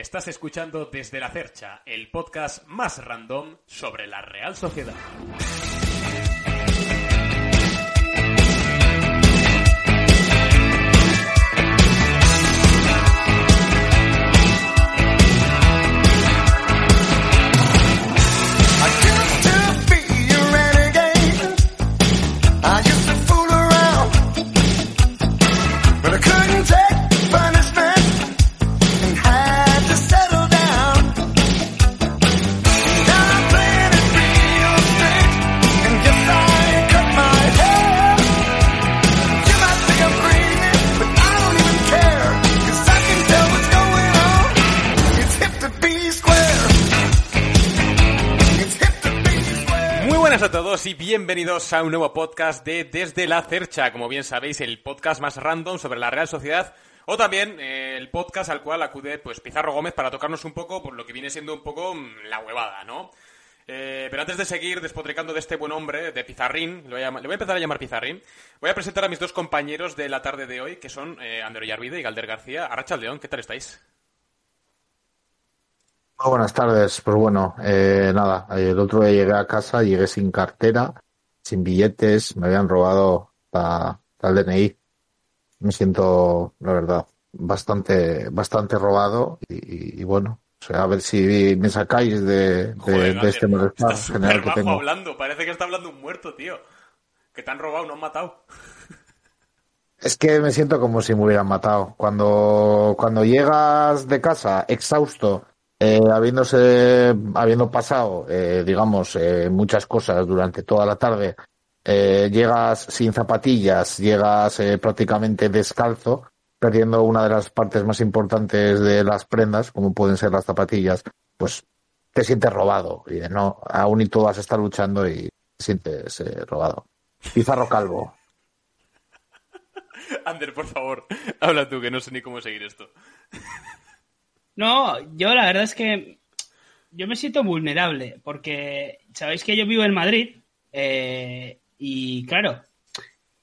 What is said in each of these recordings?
Estás escuchando desde la Cercha, el podcast más random sobre la Real Sociedad. A todos y bienvenidos a un nuevo podcast de Desde la Cercha. Como bien sabéis, el podcast más random sobre la Real Sociedad o también eh, el podcast al cual acude pues Pizarro Gómez para tocarnos un poco por lo que viene siendo un poco mm, la huevada, ¿no? Eh, pero antes de seguir despotricando de este buen hombre, de Pizarrín, le voy, a, le voy, a, empezar a llamar Pizarrín, voy a presentar a mis dos compañeros de la tarde de hoy, que son eh, Andero Yarvide y Galder García. Arracha León, ¿qué tal estáis? Buenas tardes. Pues bueno, eh, nada, el otro día llegué a casa, llegué sin cartera, sin billetes, me habían robado la, la DNI. Me siento, la verdad, bastante, bastante robado y, y bueno, o sea, a ver si me sacáis de, de, este malestar general que tengo. hablando, parece que está hablando un muerto, tío. Que te han robado, no han matado. Es que me siento como si me hubieran matado. Cuando, cuando llegas de casa exhausto, eh, habiéndose, habiendo pasado, eh, digamos, eh, muchas cosas durante toda la tarde, eh, llegas sin zapatillas, llegas eh, prácticamente descalzo, perdiendo una de las partes más importantes de las prendas, como pueden ser las zapatillas, pues te sientes robado. Y no, aún y todo vas luchando y te sientes eh, robado. Pizarro Calvo. Ander, por favor, habla tú, que no sé ni cómo seguir esto. No, yo la verdad es que yo me siento vulnerable porque sabéis que yo vivo en Madrid eh, y claro,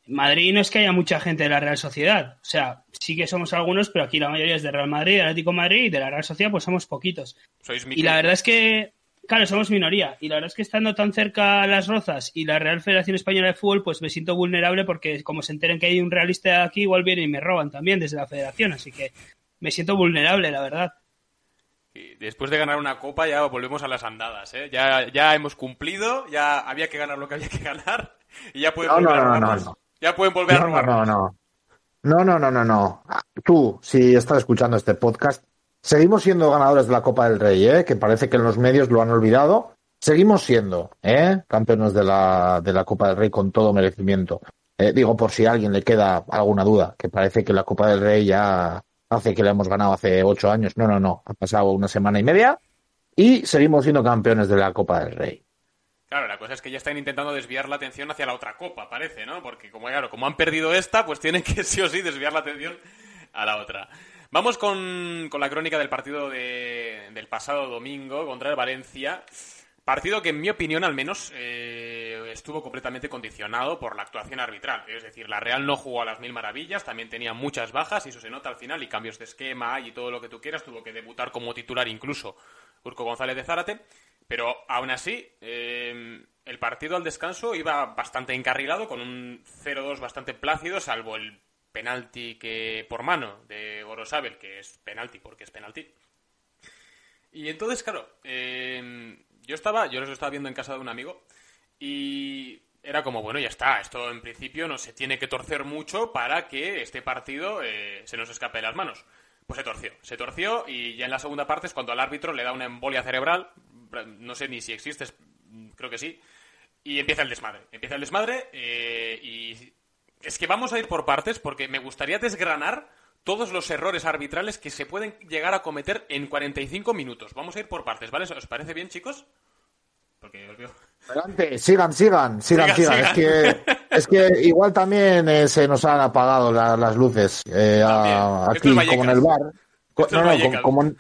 Madrid no es que haya mucha gente de la Real Sociedad, o sea, sí que somos algunos, pero aquí la mayoría es de Real Madrid, Atlético de Madrid y de la Real Sociedad pues somos poquitos. Sois Y la verdad es que, claro, somos minoría y la verdad es que estando tan cerca las Rozas y la Real Federación Española de Fútbol pues me siento vulnerable porque como se enteren que hay un realista aquí igual vienen y me roban también desde la federación, así que me siento vulnerable, la verdad. Después de ganar una copa ya volvemos a las andadas, ¿eh? Ya, ya hemos cumplido, ya había que ganar lo que había que ganar y ya pueden No, volver no, a no, no. Ya pueden volver a no, no. No, no, no, no, no. Tú, si estás escuchando este podcast, seguimos siendo ganadores de la Copa del Rey, ¿eh? que parece que en los medios lo han olvidado. Seguimos siendo ¿eh? campeones de la, de la Copa del Rey con todo merecimiento. Eh, digo, por si a alguien le queda alguna duda, que parece que la Copa del Rey ya hace que la hemos ganado hace ocho años. No, no, no. Ha pasado una semana y media y seguimos siendo campeones de la Copa del Rey. Claro, la cosa es que ya están intentando desviar la atención hacia la otra copa, parece, ¿no? Porque como claro, como han perdido esta, pues tienen que sí o sí desviar la atención a la otra. Vamos con, con la crónica del partido de- del pasado domingo contra el Valencia. Partido que, en mi opinión, al menos, eh, estuvo completamente condicionado por la actuación arbitral. Es decir, la Real no jugó a las mil maravillas, también tenía muchas bajas, y eso se nota al final, y cambios de esquema y todo lo que tú quieras. Tuvo que debutar como titular incluso Urco González de Zárate. Pero aún así, eh, el partido al descanso iba bastante encarrilado, con un 0-2 bastante plácido, salvo el penalti que por mano de Gorosabel, que es penalti porque es penalti. Y entonces, claro, eh, yo estaba, yo los estaba viendo en casa de un amigo y era como, bueno, ya está, esto en principio no se tiene que torcer mucho para que este partido eh, se nos escape de las manos. Pues se torció, se torció y ya en la segunda parte es cuando al árbitro le da una embolia cerebral, no sé ni si existe, creo que sí, y empieza el desmadre. Empieza el desmadre eh, y es que vamos a ir por partes porque me gustaría desgranar todos los errores arbitrales que se pueden llegar a cometer en 45 minutos. Vamos a ir por partes, ¿vale? ¿Os parece bien, chicos? Porque os veo... Adelante, sigan, sigan, sigan, Sigan. Es, que, es que igual también eh, se nos han apagado la- las luces eh, a- aquí, es como en el bar. Esto no, no, Vallecas. como, como en-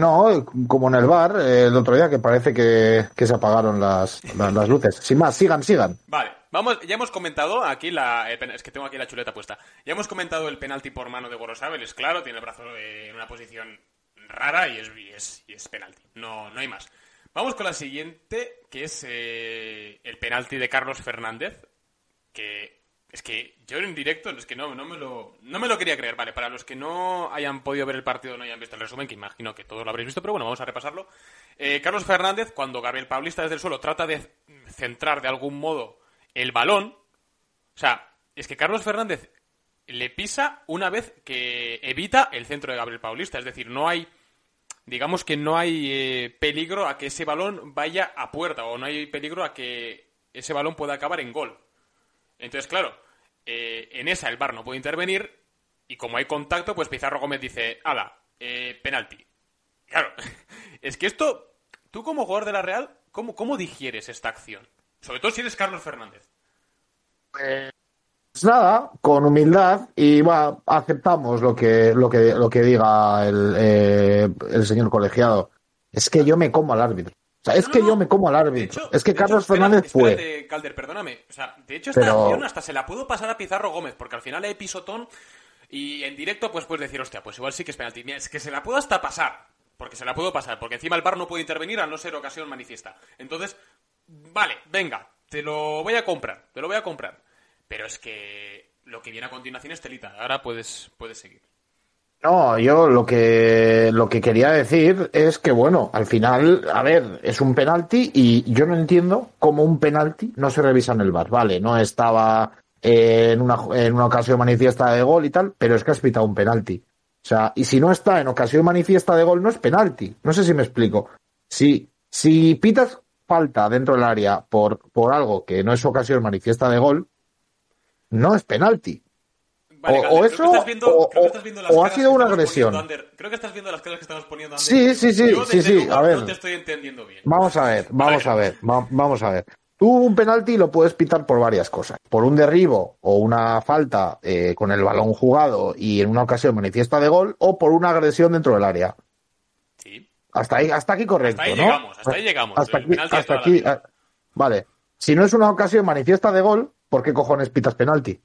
no, como en el bar eh, el otro día que parece que, que se apagaron las, las, las luces. Sin más, sigan, sigan. Vale, vamos, ya hemos comentado aquí la. es que tengo aquí la chuleta puesta. Ya hemos comentado el penalti por mano de Gorosabel, es claro, tiene el brazo eh, en una posición rara y es, y es, y es penalti. No, no hay más. Vamos con la siguiente, que es eh, el penalti de Carlos Fernández. Que es que yo en directo, es que no, no, me lo, no me lo quería creer. Vale, para los que no hayan podido ver el partido, no hayan visto el resumen, que imagino que todos lo habréis visto, pero bueno, vamos a repasarlo. Eh, Carlos Fernández, cuando Gabriel Paulista desde el suelo trata de centrar de algún modo el balón, o sea, es que Carlos Fernández le pisa una vez que evita el centro de Gabriel Paulista, es decir, no hay digamos que no hay eh, peligro a que ese balón vaya a puerta o no hay peligro a que ese balón pueda acabar en gol. Entonces, claro, eh, en esa el VAR no puede intervenir y como hay contacto, pues Pizarro Gómez dice, ala, eh, penalti. Claro, es que esto, tú como jugador de la Real, ¿cómo, ¿cómo digieres esta acción? Sobre todo si eres Carlos Fernández. Pues nada, con humildad y va, aceptamos lo que, lo que, lo que diga el, eh, el señor colegiado. Es que yo me como al árbitro. O sea, es No, que no, yo me como al árbitro. hecho- es que Carlos hecho, Fernández fue. espérate, Calder, perdóname. O sea, de hecho, esta Pero- acción hasta se la puedo pasar a Pizarro Gómez, porque al final hay pisotón y en directo pues puedes decir, hostia, pues igual sí que es penalti. Mira, es que se la puedo hasta pasar, porque se la puedo pasar, porque encima el VAR no puede intervenir a no ser ocasión manifiesta. Entonces, vale, venga, te lo voy a comprar, te lo voy a comprar. Pero es que lo que viene a continuación es telita. Ahora puedes, puedes seguir. No, yo lo que lo que quería decir es que bueno, al final, a ver, es un penalti y yo no entiendo cómo un penalti no se revisa en el bar. Vale, no estaba en una en una ocasión manifiesta de gol y tal, pero es que has pitado un penalti. O sea, y si no está en ocasión manifiesta de gol no es penalti. No sé si me explico. Si si pitas falta dentro del área por por algo que no es ocasión manifiesta de gol, no es penalti. Vale, O- eso, que estás viendo- o- ha sido una agresión. Creo que estás viendo las caras que estamos poniendo. Ander. Sí, sí, sí, Yo sí, sí, a ver. No te estoy entendiendo bien. Vamos a ver, vamos a ver, va- vamos a ver. Tú un penalti lo puedes pitar por varias cosas. Por un derribo o una falta eh, con el balón jugado y en una ocasión manifiesta de gol o por una agresión dentro del área. Hasta ahí, hasta aquí correcto, Hasta ahí ¿no? llegamos, hasta ahí llegamos. Hasta aquí, hasta aquí. ah, Vale. Si no es una ocasión manifiesta de gol, ¿por qué cojones pitas penalti?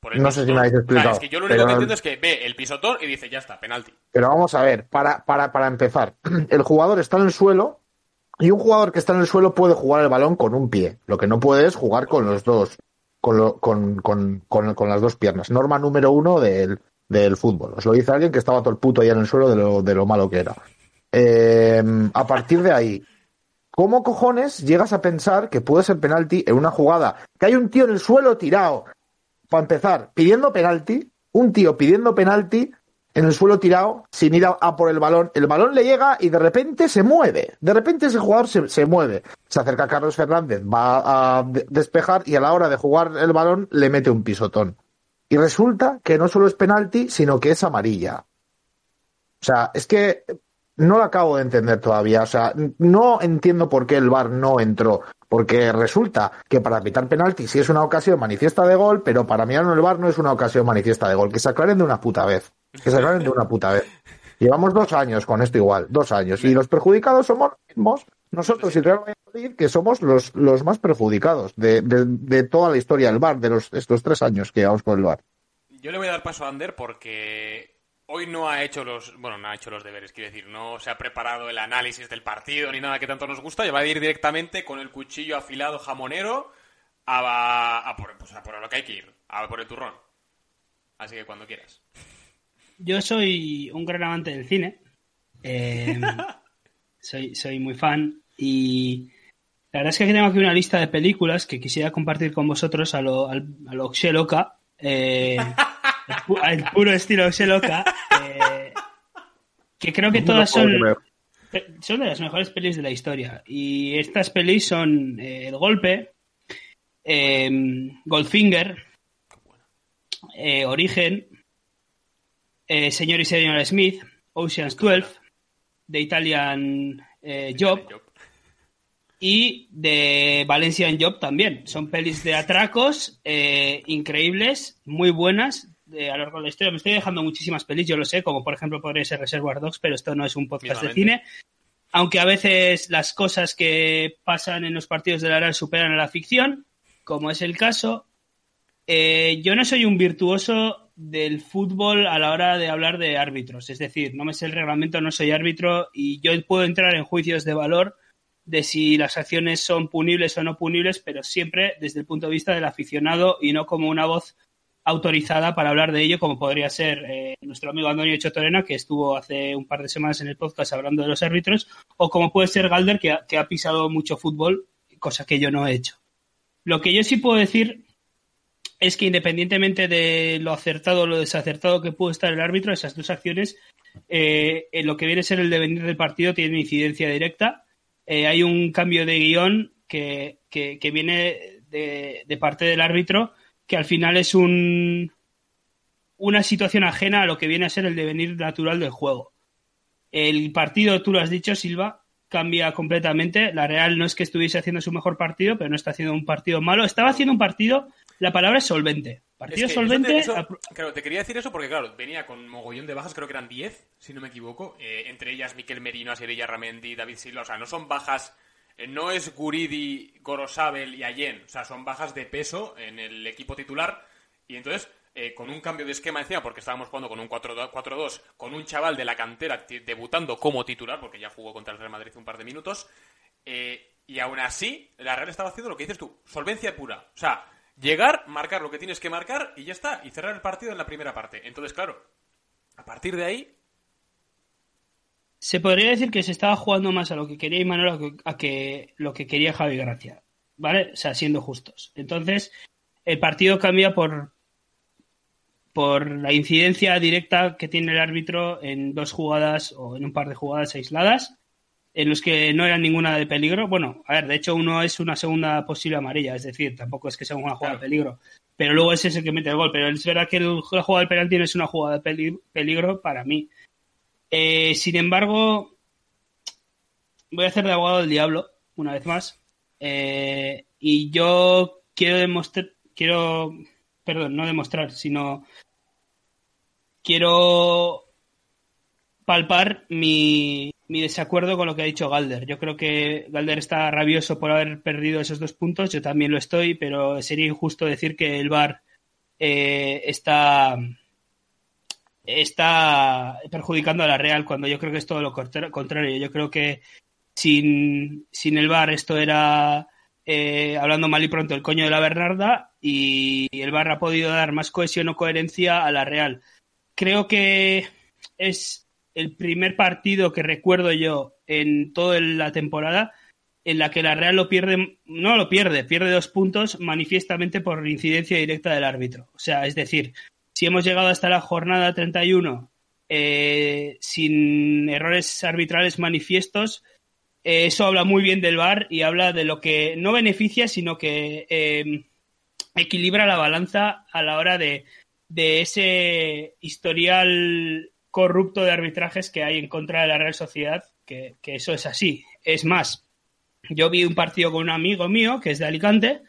Por el no sé si me habéis O sea, explicado, es que yo lo único pero- que entiendo es que ve el pisotón y dice, ya está, penalti. Pero vamos a ver, para, para, para empezar, el jugador está en el suelo y un jugador que está en el suelo puede jugar el balón con un pie. Lo que no puede es jugar con los dos, con, lo- con, con, con, con las dos piernas. Norma número uno del, del fútbol. Os lo dice alguien que estaba todo el puto ahí en el suelo de lo, de lo malo que era. Eh, a partir de ahí, ¿cómo cojones llegas a pensar que puede ser penalti en una jugada? Que hay un tío en el suelo tirado, para empezar, pidiendo penalti, un tío pidiendo penalti en el suelo tirado, sin ir a, por el balón. El balón le llega y de repente se mueve. De repente ese jugador se, se mueve. Se acerca a Carlos Fernández, va a de- despejar y a la hora de jugar el balón le mete un pisotón. Y resulta que no solo es penalti, sino que es amarilla. O sea, es que no lo acabo de entender todavía. O sea, no entiendo por qué el VAR no entró. Porque resulta que para pitar penalti sí es una ocasión manifiesta de gol, pero para mirar el VAR no es una ocasión manifiesta de gol. Que se aclaren de una puta vez. Que se aclaren de una puta vez. Llevamos dos años con esto igual, dos años. Y los perjudicados somos mismos, nosotros y Real Valladolid, que somos los, los más perjudicados de, de, de toda la historia del VAR, de los, estos tres años que llevamos con el VAR. Yo le voy a dar paso a Ander porque hoy no ha hecho los, bueno, no ha hecho los deberes, quiero decir, no se ha preparado el análisis del partido ni nada que tanto nos gusta, y va a ir directamente con el cuchillo afilado jamonero a, a por, pues a por lo que hay que ir, a por el turrón. Así que cuando quieras. Yo soy un gran amante del cine. Eh, soy, soy muy fan. Y la verdad es que aquí tengo aquí una lista de películas que quisiera compartir con vosotros a lo, al- a lo Xeloca. Eh, pu- puro estilo Xeloca. Eh, que creo que todas son, son de las mejores pelis de la historia. Y estas pelis son eh, El Golpe, eh, Goldfinger, eh, Origen, eh, Señor y Señora Smith, Ocean's 12, The Italian eh, Job y de Valencian Job también. Son pelis de atracos eh, increíbles, muy buenas de, a lo largo de la historia. Me estoy dejando muchísimas pelis, yo lo sé, como por ejemplo podría ser Reservoir Dogs, pero esto no es un podcast de cine. Aunque a veces las cosas que pasan en los partidos de la Real superan a la ficción, como es el caso. Eh, yo no soy un virtuoso del fútbol a la hora de hablar de árbitros. Es decir, no me sé el reglamento, no soy árbitro y yo puedo entrar en juicios de valor de si las acciones son punibles o no punibles, pero siempre desde el punto de vista del aficionado y no como una voz autorizada para hablar de ello, como podría ser eh, nuestro amigo Antonio Chotorena, que estuvo hace un par de semanas en el podcast hablando de los árbitros, o como puede ser Galder, que ha, pisado mucho fútbol, cosa que yo no he hecho. Lo que yo sí puedo decir es que independientemente de lo acertado o lo desacertado que pudo estar el árbitro, esas dos acciones, eh, en lo que viene a ser el devenir del partido, tienen incidencia directa. Eh, hay un cambio de guion que, que, que viene de, de, parte del árbitro, que al final es un, una situación ajena a lo que viene a ser el devenir natural del juego. El partido, tú lo has dicho, Silva, cambia completamente. La Real no es que estuviese haciendo su mejor partido, pero no está haciendo un partido malo. Estaba haciendo un partido, la palabra es solvente. Partido Es que solvente. eso te- eso- apro- claro, te quería decir eso porque, claro, venía con mogollón de bajas, creo que eran 10, si no me equivoco. eh, entre ellas Miquel Merino, Asirilla Ramendi, David Silva. O sea, no son bajas. eh, no es Guridi, Gorosabel y Allen. O sea, son bajas de peso en el equipo titular. Y entonces, eh, con un cambio de esquema encima, porque estábamos jugando con un 4-2, 4-2, con un chaval de la cantera debutando como titular, porque ya jugó contra el Real Madrid un par de minutos. eh, y aún así, la Real estaba haciendo lo que dices tú, solvencia pura. O sea, llegar, marcar lo que tienes que marcar y ya está, y cerrar el partido en la primera parte. Entonces, claro, a partir de ahí, Se podría decir que se estaba jugando más a lo que quería Imanol a que, a lo que quería Javi Gracia. ¿Vale? O sea, siendo justos. Entonces, el partido cambia por, por la incidencia directa que tiene el árbitro en dos jugadas o en un par de jugadas aisladas, en los que no era ninguna de peligro. Bueno, a ver, de hecho, uno es una segunda posible amarilla, es decir, tampoco es que sea una jugada de peligro. Pero luego ese es el que mete el gol. Pero es verdad que el- la jugada del penalti no es una jugada de peli- peligro para mí. Eh, sin embargo, voy a hacer de abogado del diablo una vez más. Eh, y yo quiero demostrar, quiero, perdón, no demostrar, sino quiero palpar mi, mi desacuerdo con lo que ha dicho Galder. Yo creo que Galder está rabioso por haber perdido esos dos puntos. Yo también lo estoy, pero sería injusto decir que el VAR eh, está está perjudicando a la Real cuando yo creo que es todo lo contra- contrario. Yo creo que sin, sin el VAR esto era, eh, hablando mal y pronto, el coño de la Bernarda y el VAR ha podido dar más cohesión o coherencia a la Real. Creo que es el primer partido que recuerdo yo en toda la temporada en la que la Real lo pierde, no lo pierde, pierde dos puntos manifiestamente por incidencia directa del árbitro. O sea, es decir, si hemos llegado hasta la jornada 31 eh, sin errores arbitrales manifiestos, eh, eso habla muy bien del VAR y habla de lo que no beneficia, sino que eh, equilibra la balanza a la hora de, de ese historial corrupto de arbitrajes que hay en contra de la Real Sociedad, que, que eso es así. Es más, yo vi un partido con un amigo mío que es de Alicante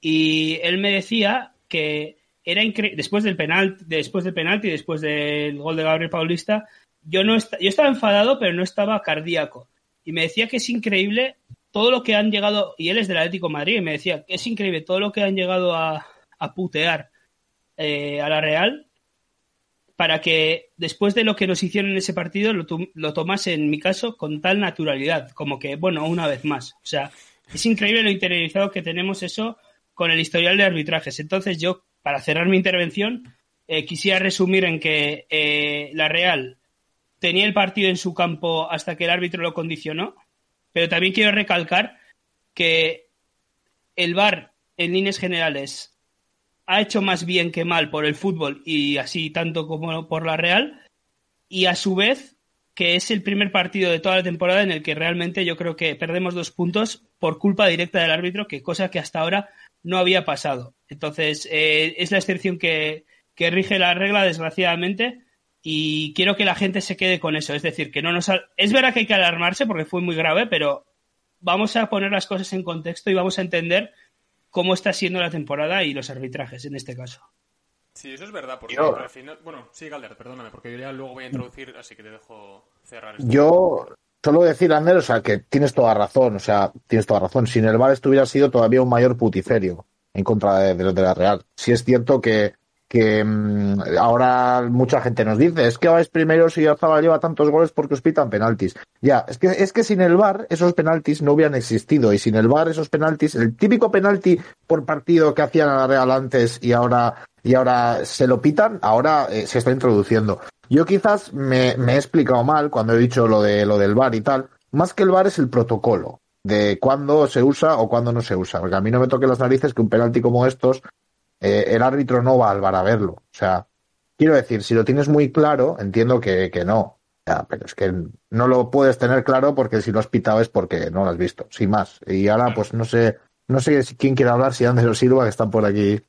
y él me decía que era increíble después del penal después del penalti después del gol de Gabriel Paulista yo no yo estaba enfadado pero no estaba cardíaco y me decía que es increíble todo lo que han llegado y él es del Atlético de Madrid y me decía que es increíble todo lo que han llegado a, a putear eh, a la Real para que después de lo que nos hicieron en ese partido lo, lo tomase en mi caso con tal naturalidad como que bueno una vez más. O sea es increíble lo interiorizado que tenemos eso con el historial de arbitrajes. Entonces yo para cerrar mi intervención eh, quisiera resumir en que eh, la Real tenía el partido en su campo hasta que el árbitro lo condicionó pero también quiero recalcar que el VAR en líneas generales ha hecho más bien que mal por el fútbol y así tanto como por la Real y a su vez que es el primer partido de toda la temporada en el que realmente yo creo que perdemos dos puntos por culpa directa del árbitro, que cosa que hasta ahora no había pasado. Entonces, eh, es la excepción que, que rige la regla, desgraciadamente, y quiero que la gente se quede con eso. Es decir, que no nos. Es verdad que hay que alarmarse porque fue muy grave, pero vamos a poner las cosas en contexto y vamos a entender cómo está siendo la temporada y los arbitrajes en este caso. Sí, eso es verdad, porque al final... Bueno, sí, Galder, perdóname, porque yo ya luego voy a introducir, así que te dejo cerrar. Esto. Yo solo decir, Ander, o sea, que tienes toda razón, o sea, tienes toda razón. Sin el VAR esto hubiera sido todavía un mayor putiferio en contra de, de, de la Real. Sí es cierto que que mmm, ahora mucha gente nos dice, es que vais primero si Arzabal lleva tantos goles porque os pitan penaltis. Ya, es que, es que sin el VAR esos penaltis no hubieran existido y sin el VAR esos penaltis, el típico penalti por partido que hacían a la Real antes y ahora, y ahora se lo pitan, ahora eh, se está introduciendo. Yo quizás me, me, he explicado mal cuando he dicho lo de lo del VAR y tal, más que el VAR es el protocolo de cuándo se usa o cuándo no se usa, porque a mí no me toque las narices que un penalti como estos eh, el árbitro no va al bar a verlo. O sea, quiero decir, si lo tienes muy claro, entiendo que, que no. Pero es que no lo puedes tener claro porque si lo has pitado es porque no lo has visto, sin más. Y ahora, pues no sé, no sé quién quiere hablar, si Andrés o Silva, que están por aquí.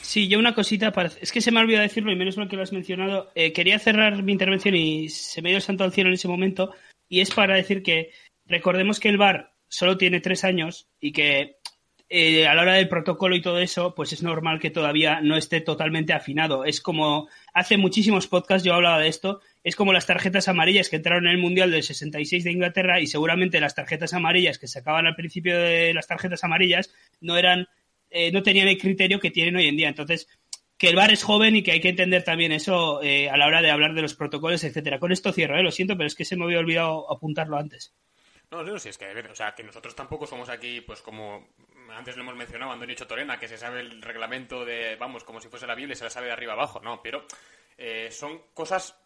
Sí, yo una cosita, es que se me ha olvidado decirlo y menos mal que lo has mencionado. Eh, quería cerrar mi intervención y se me dio el santo al cielo en ese momento. Y es para decir que recordemos que el VAR solo tiene tres años y que eh, a la hora del protocolo y todo eso, pues es normal que todavía no esté totalmente afinado. Es como, hace muchísimos podcasts yo hablaba de esto, es como las tarjetas amarillas que entraron en el Mundial del 66 de Inglaterra y seguramente las tarjetas amarillas que sacaban al principio de las tarjetas amarillas no eran, eh, no tenían el criterio que tienen hoy en día. Entonces, que el VAR es joven y que hay que entender también eso eh, a la hora de hablar de los protocolos, etcétera. Con esto cierro, lo siento, pero es que se me había olvidado apuntarlo antes. No, no, si es que, o sea, que nosotros tampoco somos aquí, pues como antes lo hemos mencionado, Antonio Torena, que se sabe el reglamento de, vamos, como si fuese la Biblia y se la sabe de arriba abajo, ¿no? Pero eh, son cosas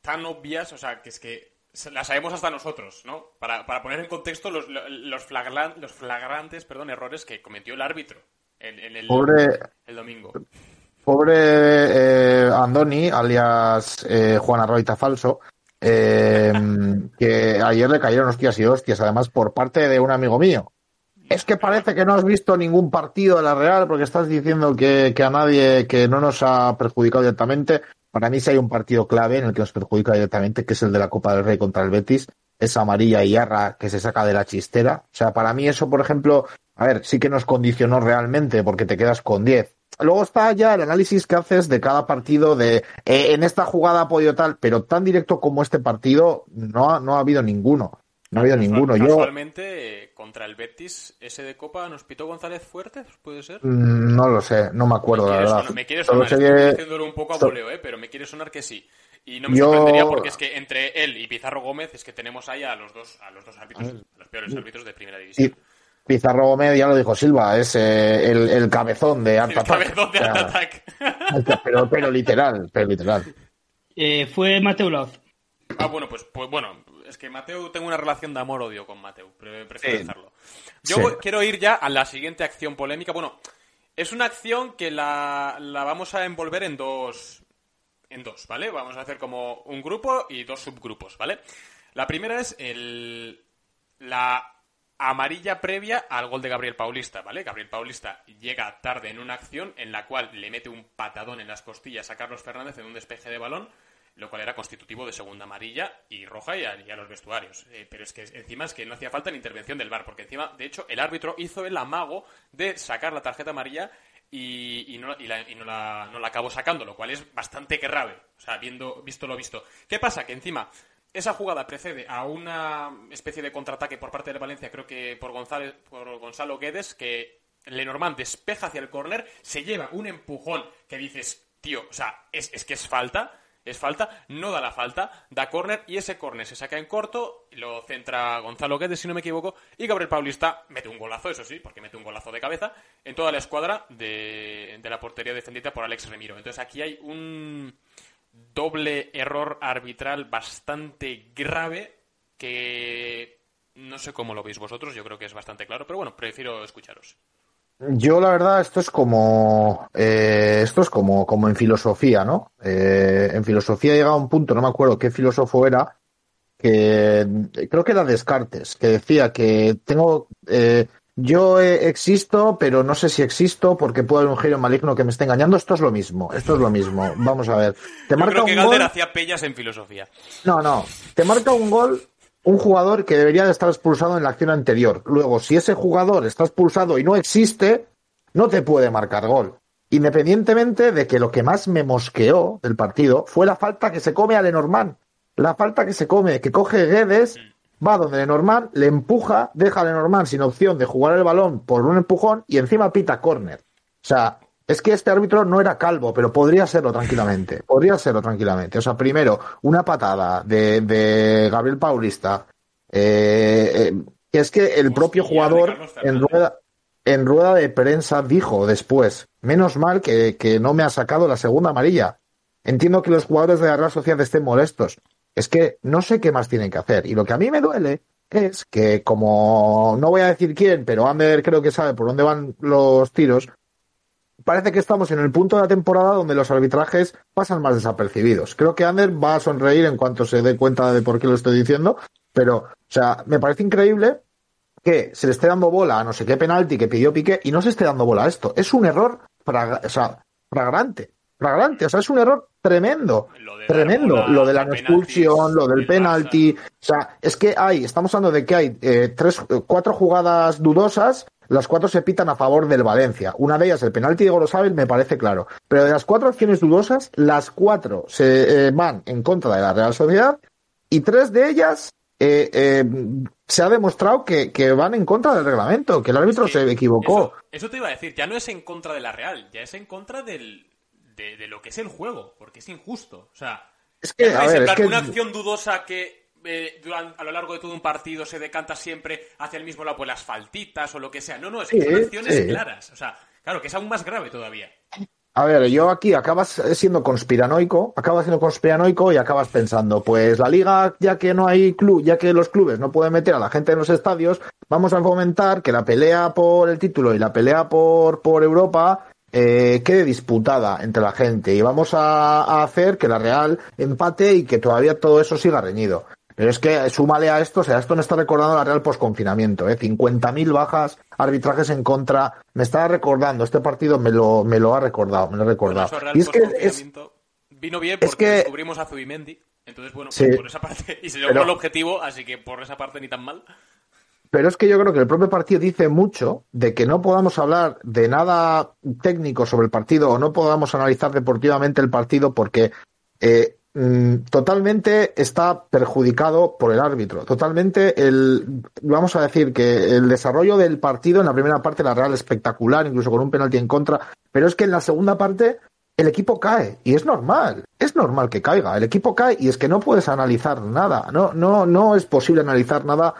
tan obvias, o sea, que es que las sabemos hasta nosotros, ¿no? Para, para poner en contexto los, los, flagran, los flagrantes perdón, errores que cometió el árbitro en, en el, pobre, el domingo. Pobre eh, Andoni, alias eh, Juan Arroita Falso, eh, que ayer le cayeron hostias y hostias, además por parte de un amigo mío. Es que parece que no has visto ningún partido de la Real porque estás diciendo que, que, a nadie, que no nos ha perjudicado directamente. Para mí sí hay un partido clave en el que nos perjudica directamente, que es el de la Copa del Rey contra el Betis. Esa amarilla y arra que se saca de la chistera. O sea, para mí eso, por ejemplo, a ver, sí que nos condicionó realmente porque te quedas con 10. Luego está ya el análisis que haces de cada partido de eh, en esta jugada ha podido tal, pero tan directo como este partido no ha, no ha habido ninguno. No ha habido ninguno. Casualmente, Yo... contra el Betis, ese de Copa, ¿nos pitó González Fuerte? ¿Puede ser? Mm, no lo sé, no me acuerdo, me la verdad. Sonar, me quiere sonar, estoy que... un poco a voleo, ¿eh? pero me quiere sonar que sí. Y no me Yo... sorprendería porque es que entre él y Pizarro Gómez es que tenemos ahí a los dos, a los dos árbitros, a los peores árbitros de primera división. Y... Pizarro Gómez, ya lo dijo Silva, es eh, el, el, cabezón de Art El cabezón de Art Attack. pero, pero literal, pero literal. Eh, fue Mateo Lauz. Ah, bueno, pues, pues bueno, es que Mateo, tengo una relación de amor-odio con Mateo, prefiero sí. dejarlo. Yo sí. quiero ir ya a la siguiente acción polémica. Bueno, es una acción que la, la vamos a envolver en dos, en dos, ¿vale? Vamos a hacer como un grupo y dos subgrupos, ¿vale? La primera es el, la amarilla previa al gol de Gabriel Paulista, ¿vale? Gabriel Paulista llega tarde en una acción en la cual le mete un patadón en las costillas a Carlos Fernández en un despeje de balón lo cual era constitutivo de segunda amarilla y roja y a, los vestuarios. Eh, pero es que encima es que no hacía falta la intervención del VAR, porque encima, de hecho, el árbitro hizo el amago de sacar la tarjeta amarilla y, no, la, no, la, no, acabó sacando, lo cual es bastante grave, o sea, viendo, visto lo visto. ¿Qué pasa? Que encima esa jugada precede a una especie de contraataque por parte de Valencia, creo que por, González, por Gonzalo Guedes, que Lenormand despeja hacia el córner, se lleva un empujón que dices, tío, o sea, es que es falta es falta, no da la falta, da córner y ese córner se saca en corto, lo centra Gonzalo Guedes, si no me equivoco, y Gabriel Paulista mete un golazo, eso sí, porque mete un golazo de cabeza, en toda la escuadra de, de la portería defendida por Alex Remiro. Entonces aquí hay un doble error arbitral bastante grave que no sé cómo lo veis vosotros, yo creo que es bastante claro, pero bueno, prefiero escucharos. Yo la verdad esto es como eh, esto es como como en filosofía, ¿no? Eh, en filosofía llega a un punto, no me acuerdo qué filósofo era, que creo que era Descartes, que decía que tengo eh, yo eh, existo, pero no sé si existo porque puede haber un giro maligno que me esté engañando. Esto es lo mismo, esto es lo mismo. Vamos a ver. Te Yo marca creo que Galder hacía pellas en filosofía. No, no. Te marca un gol un jugador que debería de estar expulsado en la acción anterior. Luego, si ese jugador está expulsado y no existe, no te puede marcar gol. Independientemente de que lo que más me mosqueó del partido fue la falta que se come a Lenormand. La falta que se come, que coge Guedes, va donde Lenormand, le empuja, deja a Lenormand sin opción de jugar el balón por un empujón y encima pita córner. O sea, es que este árbitro no era calvo, pero podría serlo tranquilamente. Podría serlo tranquilamente. O sea, primero, una patada de, Gabriel Paulista. Eh, eh, es que el propio jugador en rueda, en rueda de prensa dijo después, menos mal que, que no me ha sacado la segunda amarilla. Entiendo que los jugadores de la Real Sociedad estén molestos. Es que no sé qué más tienen que hacer. Y lo que a mí me duele es que, como no voy a decir quién, pero Ander creo que sabe por dónde van los tiros, parece que estamos en el punto de la temporada donde los arbitrajes pasan más desapercibidos. Creo que Ander va a sonreír en cuanto se dé cuenta de por qué lo estoy diciendo, pero, o sea, me parece increíble que se le esté dando bola a no sé qué penalti que pidió Piqué y no se esté dando bola a esto. Es un error o sea, fragrante, fragrante, o sea, es un error tremendo, tremendo. lo de la expulsión, lo del penalti, o sea, es que hay, estamos hablando de que hay eh, tres, cuatro jugadas dudosas las cuatro se pitan a favor del Valencia. Una de ellas, el penalti de Gorosabel, me parece claro. Pero de las cuatro acciones dudosas, las cuatro se eh, van en contra de la Real Sociedad y tres de ellas eh, eh, se ha demostrado que, van en contra del reglamento, que el árbitro se equivocó. Eso, te iba a decir, ya no es en contra de la Real, ya es en contra del, de, lo que es el juego, porque es injusto. O sea, es que, una acción dudosa que eh, a lo largo de todo un partido se decanta siempre hacia el mismo lado, pues las faltitas o lo que sea. No, no, es que son acciones claras. O sea, claro, que es aún más grave todavía. A ver, yo aquí acabas siendo conspiranoico, acabas siendo conspiranoico y acabas pensando, pues la liga, ya que no hay club, ya que los clubes no pueden meter a la gente en los estadios, vamos a fomentar que la pelea por el título y la pelea por, por Europa eh, quede disputada entre la gente y vamos a, hacer que la Real empate y que todavía todo eso siga reñido. Pero es que súmale a esto, o sea, esto me está recordando la Real post-confinamiento, ¿eh? 50.000 bajas, arbitrajes en contra. Me estaba recordando, este partido me lo, me lo ha recordado, me lo ha recordado. y es que es, vino bien porque descubrimos a Zubimendi. Entonces, bueno, por esa parte, y se logró el objetivo, así que por esa parte ni tan mal. Pero es que yo creo que el propio partido dice mucho de que no podamos hablar de nada técnico sobre el partido o no podamos analizar deportivamente el partido porque eh, totalmente está perjudicado por el árbitro. Totalmente el, vamos a decir que el desarrollo del partido en la primera parte la Real espectacular, incluso con un penalti en contra, pero es que en la segunda parte el equipo cae y es normal, es normal que caiga, el equipo cae y es que no puedes analizar nada, no, no, no es posible analizar nada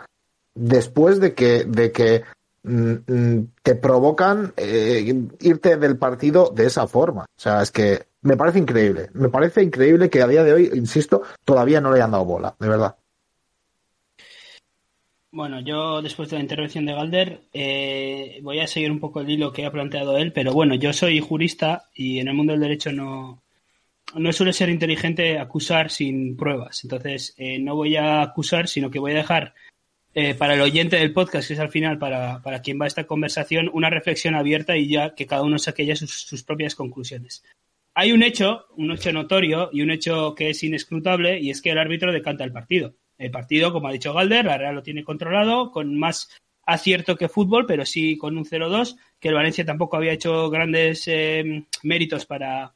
después de que, de que mm, mm, te provocan eh, irte del partido de esa forma. O sea, es que me parece increíble. Me parece increíble que a día de hoy, insisto, todavía no le hayan dado bola, de verdad. Bueno, yo después de la intervención de Galder eh, voy a seguir un poco el hilo que ha planteado él, pero bueno, yo soy jurista y en el mundo del derecho no, no suele ser inteligente acusar sin pruebas. Entonces, eh, no voy a acusar, sino que voy a dejar eh, para el oyente del podcast, que es al final para, para, quien va a esta conversación, una reflexión abierta y ya que cada uno saque ya sus propias conclusiones hay un hecho, un hecho notorio y un hecho que es inescrutable y es que el árbitro decanta el partido. El partido, como ha dicho Galder, la Real lo tiene controlado con más acierto que fútbol, pero sí con un 0-2, que el Valencia tampoco había hecho grandes eh, méritos para,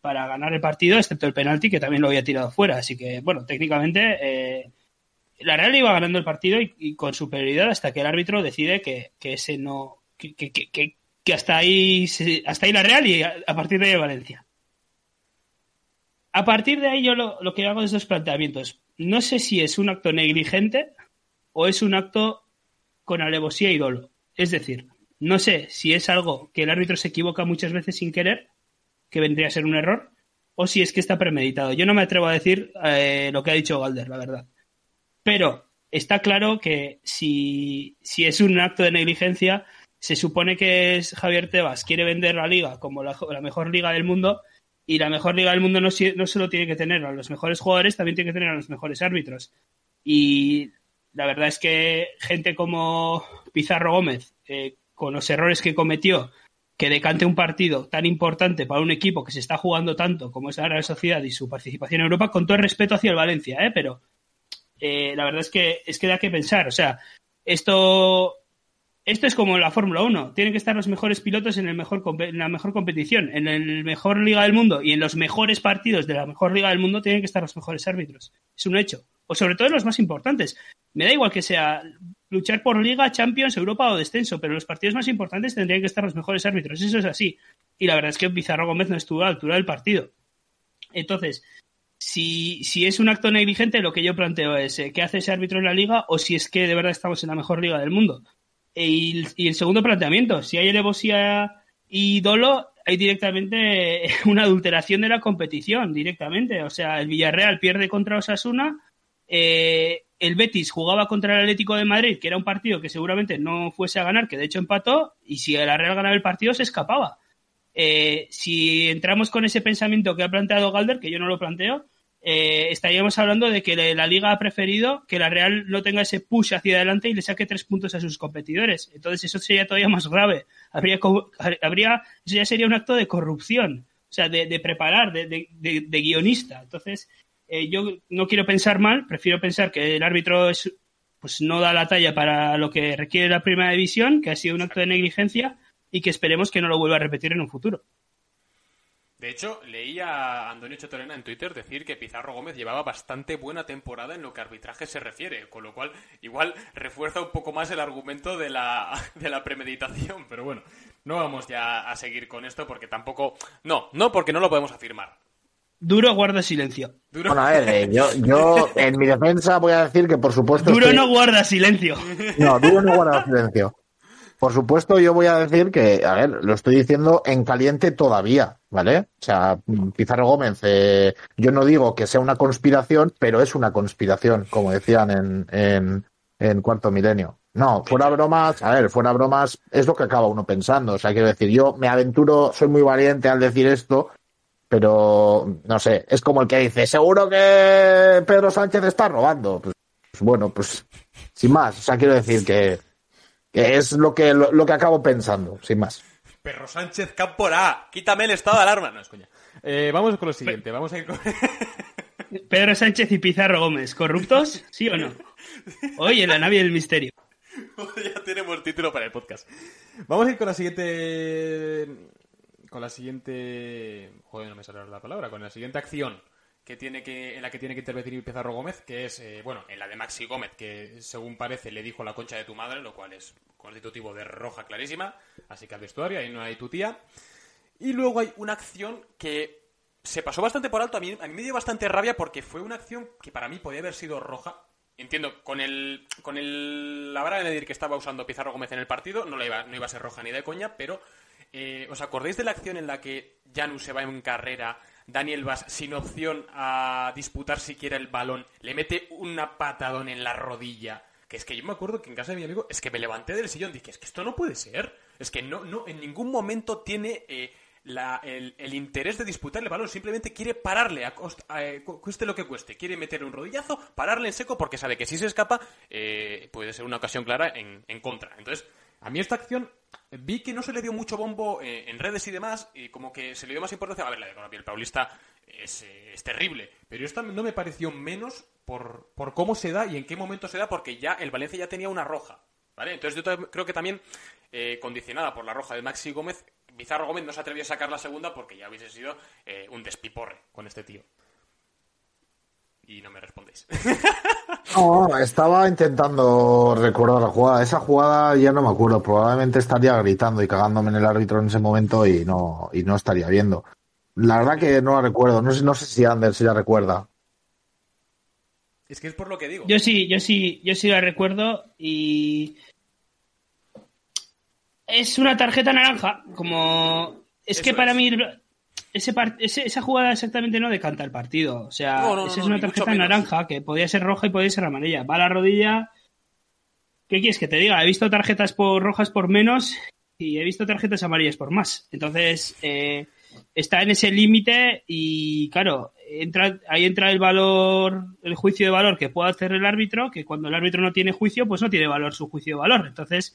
para ganar el partido, excepto el penalti, que también lo había tirado fuera. Así que, bueno, técnicamente eh, la Real iba ganando el partido y, con superioridad hasta que el árbitro decide que, ese no, que, que, que hasta ahí, hasta ahí la Real y a, partir de ahí Valencia. A partir de ahí yo lo, que hago es dos planteamientos. No sé si es un acto negligente o es un acto con alevosía y dolo. Es decir, no sé si es algo que el árbitro se equivoca muchas veces sin querer, que vendría a ser un error, o si es que está premeditado. Yo no me atrevo a decir eh, lo que ha dicho Galder, la verdad. Pero está claro que si, si es un acto de negligencia, se supone que es Javier Tebas quiere vender la liga como la, mejor liga del mundo y la mejor liga del mundo no, no solo tiene que tener a los mejores jugadores, también tiene que tener a los mejores árbitros. Y la verdad es que gente como Pizarro Gómez, eh, con los errores que cometió, que decante un partido tan importante para un equipo que se está jugando tanto como es la Real Sociedad y su participación en Europa, con todo el respeto hacia el Valencia, ¿eh? pero eh, la verdad es que es que da que pensar. O sea, esto, esto es como la Fórmula 1. Tienen que estar los mejores pilotos en, el mejor, en la mejor competición, en la mejor liga del mundo y en los mejores partidos de la mejor liga del mundo tienen que estar los mejores árbitros. Es un hecho. O sobre todo los más importantes. Me da igual que sea luchar por Liga, Champions, Europa o descenso, pero los partidos más importantes tendrían que estar los mejores árbitros. Eso es así. Y la verdad es que Pizarro Gómez no estuvo a la altura del partido. Entonces, si, si es un acto negligente, lo que yo planteo es eh, qué hace ese árbitro en la liga o si es que de verdad estamos en la mejor liga del mundo. E, y, el segundo planteamiento, si hay elevosía y dolo, hay directamente una adulteración de la competición, directamente. O sea, el Villarreal pierde contra Osasuna, eh, el Betis jugaba contra el Atlético de Madrid, que era un partido que seguramente no fuese a ganar, que de hecho empató, y si el Real ganaba el partido se escapaba. Eh, si entramos con ese pensamiento que ha planteado Galder, que yo no lo planteo, eh, estaríamos hablando de que la Liga ha preferido que la Real no tenga ese push hacia adelante y le saque tres puntos a sus competidores. Entonces eso sería todavía más grave. Habría, habría eso ya sería un acto de corrupción, o sea, de, preparar, de, guionista. Entonces eh, yo no quiero pensar mal, prefiero pensar que el árbitro es, pues no da la talla para lo que requiere la primera división, que ha sido un acto de negligencia y que esperemos que no lo vuelva a repetir en un futuro. De hecho, leí a Antonio Chetorena en Twitter decir que Pizarro Gómez llevaba bastante buena temporada en lo que arbitraje se refiere, con lo cual igual refuerza un poco más el argumento de la, de la premeditación, pero bueno, no vamos ya a seguir con esto porque tampoco... No, no porque no lo podemos afirmar. Duro guarda silencio. Duro... Bueno, a ver, eh, yo, yo en mi defensa voy a decir que por supuesto... Duro no guarda silencio. No, Duro no guarda silencio. Por supuesto, yo voy a decir que, a ver, lo estoy diciendo en caliente todavía, ¿vale? O sea, Pizarro Gómez, eh, yo no digo que sea una conspiración, pero es una conspiración, como decían en, en, en Cuarto Milenio. No, fuera bromas, a ver, fuera bromas, es lo que acaba uno pensando. O sea, quiero decir, yo me aventuro, soy muy valiente al decir esto, pero no sé, es como el que dice, seguro que Pedro Sánchez está robando. Pues, bueno, pues sin más, o sea, quiero decir que es lo que, lo, que acabo pensando, sin más. Perro Sánchez Cámpora, quítame el estado de alarma. No, es coña. Eh, vamos con lo siguiente, vamos a ir con... Pedro Sánchez y Pizarro Gómez, ¿corruptos? ¿Sí o no? Hoy en la nave del misterio. ya tenemos título para el podcast. Vamos a ir con la siguiente... Con la siguiente... Joder, no me sale la palabra. Con la siguiente acción que tiene que, en la que tiene que intervenir Pizarro Gómez, que es, eh, bueno, en la de Maxi Gómez, que según parece le dijo la concha de tu madre, lo cual es constitutivo de roja clarísima, así que al vestuario, ahí no hay tu tía. Y luego hay una acción que se pasó bastante por alto, a mí, me dio bastante rabia porque fue una acción que para mí podía haber sido roja. Entiendo, con el, con el, la vara de medir que estaba usando Pizarro Gómez en el partido, no, la iba, no iba a ser roja ni de coña, pero eh, ¿os acordáis de la acción en la que Janus se va en carrera Daniel Vaz, sin opción a disputar siquiera el balón, le mete una patadón en la rodilla. Que es que yo me acuerdo que en casa de mi amigo, es que me levanté del sillón y dije, es que esto no puede ser. Es que no, no, en ningún momento tiene eh, el, interés de disputar el balón, simplemente quiere pararle, a, eh, cueste lo que cueste, quiere meterle un rodillazo, pararle en seco porque sabe que si se escapa eh, puede ser una ocasión clara en, en contra. Entonces, a mí esta acción vi que no se le dio mucho bombo eh, en redes y demás, y como que se le dio más importancia. A ver, la de el Paulista es, eh, es, terrible, pero esta no me pareció menos por, por cómo se da y en qué momento se da, porque ya el Valencia ya tenía una roja. ¿Vale? Entonces yo creo que también, eh, condicionada por la roja de Maxi Gómez, Bizarro Gómez no se atrevió a sacar la segunda porque ya hubiese sido un despiporre con este tío y no me respondéis. No, estaba intentando recordar la jugada. Esa jugada ya no me acuerdo. Probablemente estaría gritando y cagándome en el árbitro en ese momento y no, y no estaría viendo. La verdad que no la recuerdo. No sé, no sé si Anders ya recuerda. Es que es por lo que digo. Yo sí, yo sí, yo sí la recuerdo y es una tarjeta naranja. Como es que para mí ese, esa jugada exactamente no decanta el partido. O sea, esa es una tarjeta naranja que podía ser roja y podía ser amarilla. Va a la rodilla. ¿Qué quieres que te diga? He visto tarjetas por rojas por menos y he visto tarjetas amarillas por más. Entonces, eh, está en ese límite y, claro, entra, ahí entra el valor, el juicio de valor que puede hacer el árbitro, que cuando el árbitro no tiene juicio, pues no tiene valor su juicio de valor. Entonces,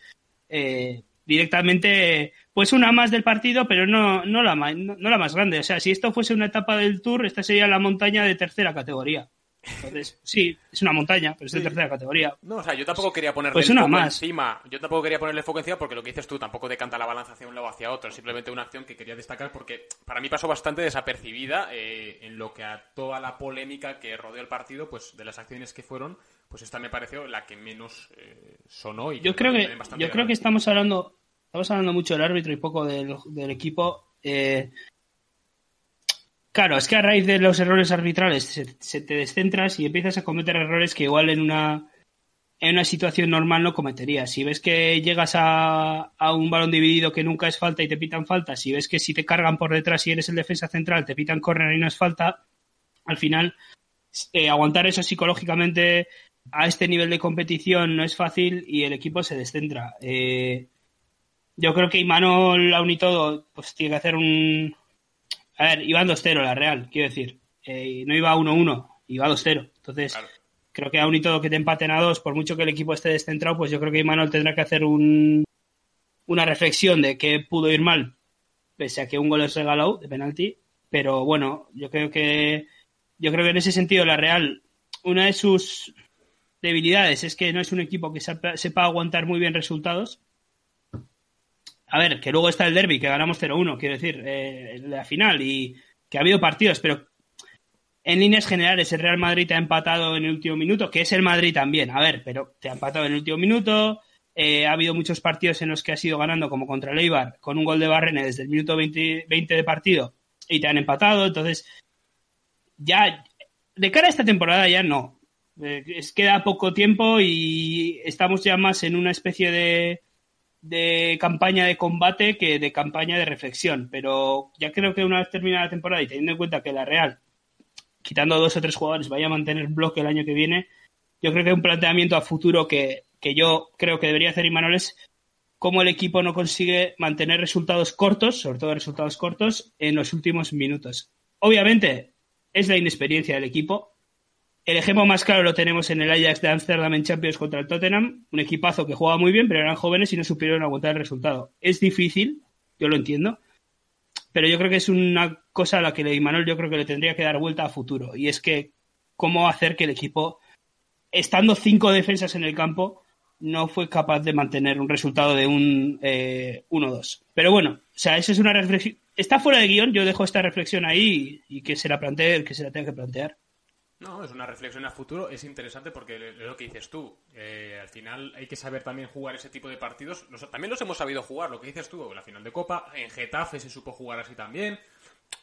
eh, directamente, pues una más del partido, pero no, no, la, no, no la más grande. O sea, si esto fuese una etapa del Tour, esta sería la montaña de tercera categoría. Entonces, sí, es una montaña, pero es de tercera categoría. No, o sea, yo tampoco quería ponerle Pues una foco más. encima. Yo tampoco quería ponerle foco encima porque lo que dices tú tampoco decanta la balanza hacia un lado o hacia otro. Simplemente una acción que quería destacar porque para mí pasó bastante desapercibida eh, en lo que a toda la polémica que rodeó el partido, pues de las acciones que fueron, pues esta me pareció la que menos eh, sonó. Y Yo creo que, yo creo que estamos hablando, estamos hablando mucho del árbitro y poco del, del equipo. Eh, claro, es que a raíz de los errores arbitrales se, se te descentras y empiezas a cometer errores que igual en una en una situación normal no cometerías. Si ves que llegas a, a un balón dividido que nunca es falta y te pitan falta, si ves que si te cargan por detrás y eres el defensa central te pitan córner y no es falta, al final eh, aguantar eso psicológicamente a este nivel de competición no es fácil y el equipo se descentra. Eh, yo creo que Imanol, aún y todo, pues tiene que hacer un... A ver, iban 2-0 la Real, quiero decir. Eh, no iba 1-1, iba 2-0. Entonces, Claro. creo que aún y todo que te empaten a dos, por mucho que el equipo esté descentrado, pues yo creo que Imanol tendrá que hacer un, una reflexión de qué pudo ir mal, pese a que un gol es regalado de penalti. Pero bueno, yo creo que yo creo que en ese sentido la Real, una de sus debilidades es que no es un equipo que sepa, aguantar muy bien resultados. A ver, que luego está el derby, que ganamos 0-1, quiero decir, eh, la final, y que ha habido partidos, pero en líneas generales el Real Madrid te ha empatado en el último minuto, que es el Madrid también, a ver, pero te ha empatado en el último minuto, eh, ha habido muchos partidos en los que has ido ganando, como contra el Eibar, con un gol de Barrene desde el minuto 20, 20 de partido, y te han empatado, entonces ya de cara a esta temporada ya no. Eh, es queda poco tiempo y estamos ya más en una especie de, de campaña de combate que de campaña de reflexión. Pero ya creo que una vez terminada la temporada y teniendo en cuenta que la Real, quitando dos o tres jugadores, vaya a mantener bloque el año que viene, yo creo que un planteamiento a futuro que, que yo creo que debería hacer Imanol es cómo el equipo no consigue mantener resultados cortos, sobre todo resultados cortos, en los últimos minutos. Obviamente, es la inexperiencia del equipo. El ejemplo más claro lo tenemos en el Ajax de Ámsterdam en Champions contra el Tottenham, un equipazo que jugaba muy bien, pero eran jóvenes y no supieron aguantar el resultado. Es difícil, yo lo entiendo, pero yo creo que es una cosa a la que Imanol yo creo que le tendría que dar vuelta a futuro, y es que cómo hacer que el equipo, estando cinco defensas en el campo, no fue capaz de mantener un resultado de un eh, 1-2. Pero bueno, o sea, eso es una reflexión. Está fuera de guion, yo dejo esta reflexión ahí y, que se la plantee que se la tenga que plantear. No, es una reflexión a futuro, es interesante porque es lo que dices tú. Eh, al final hay que saber también jugar ese tipo de partidos. Los- también los hemos sabido jugar, lo que dices tú, la final de Copa, en Getafe se supo jugar así también.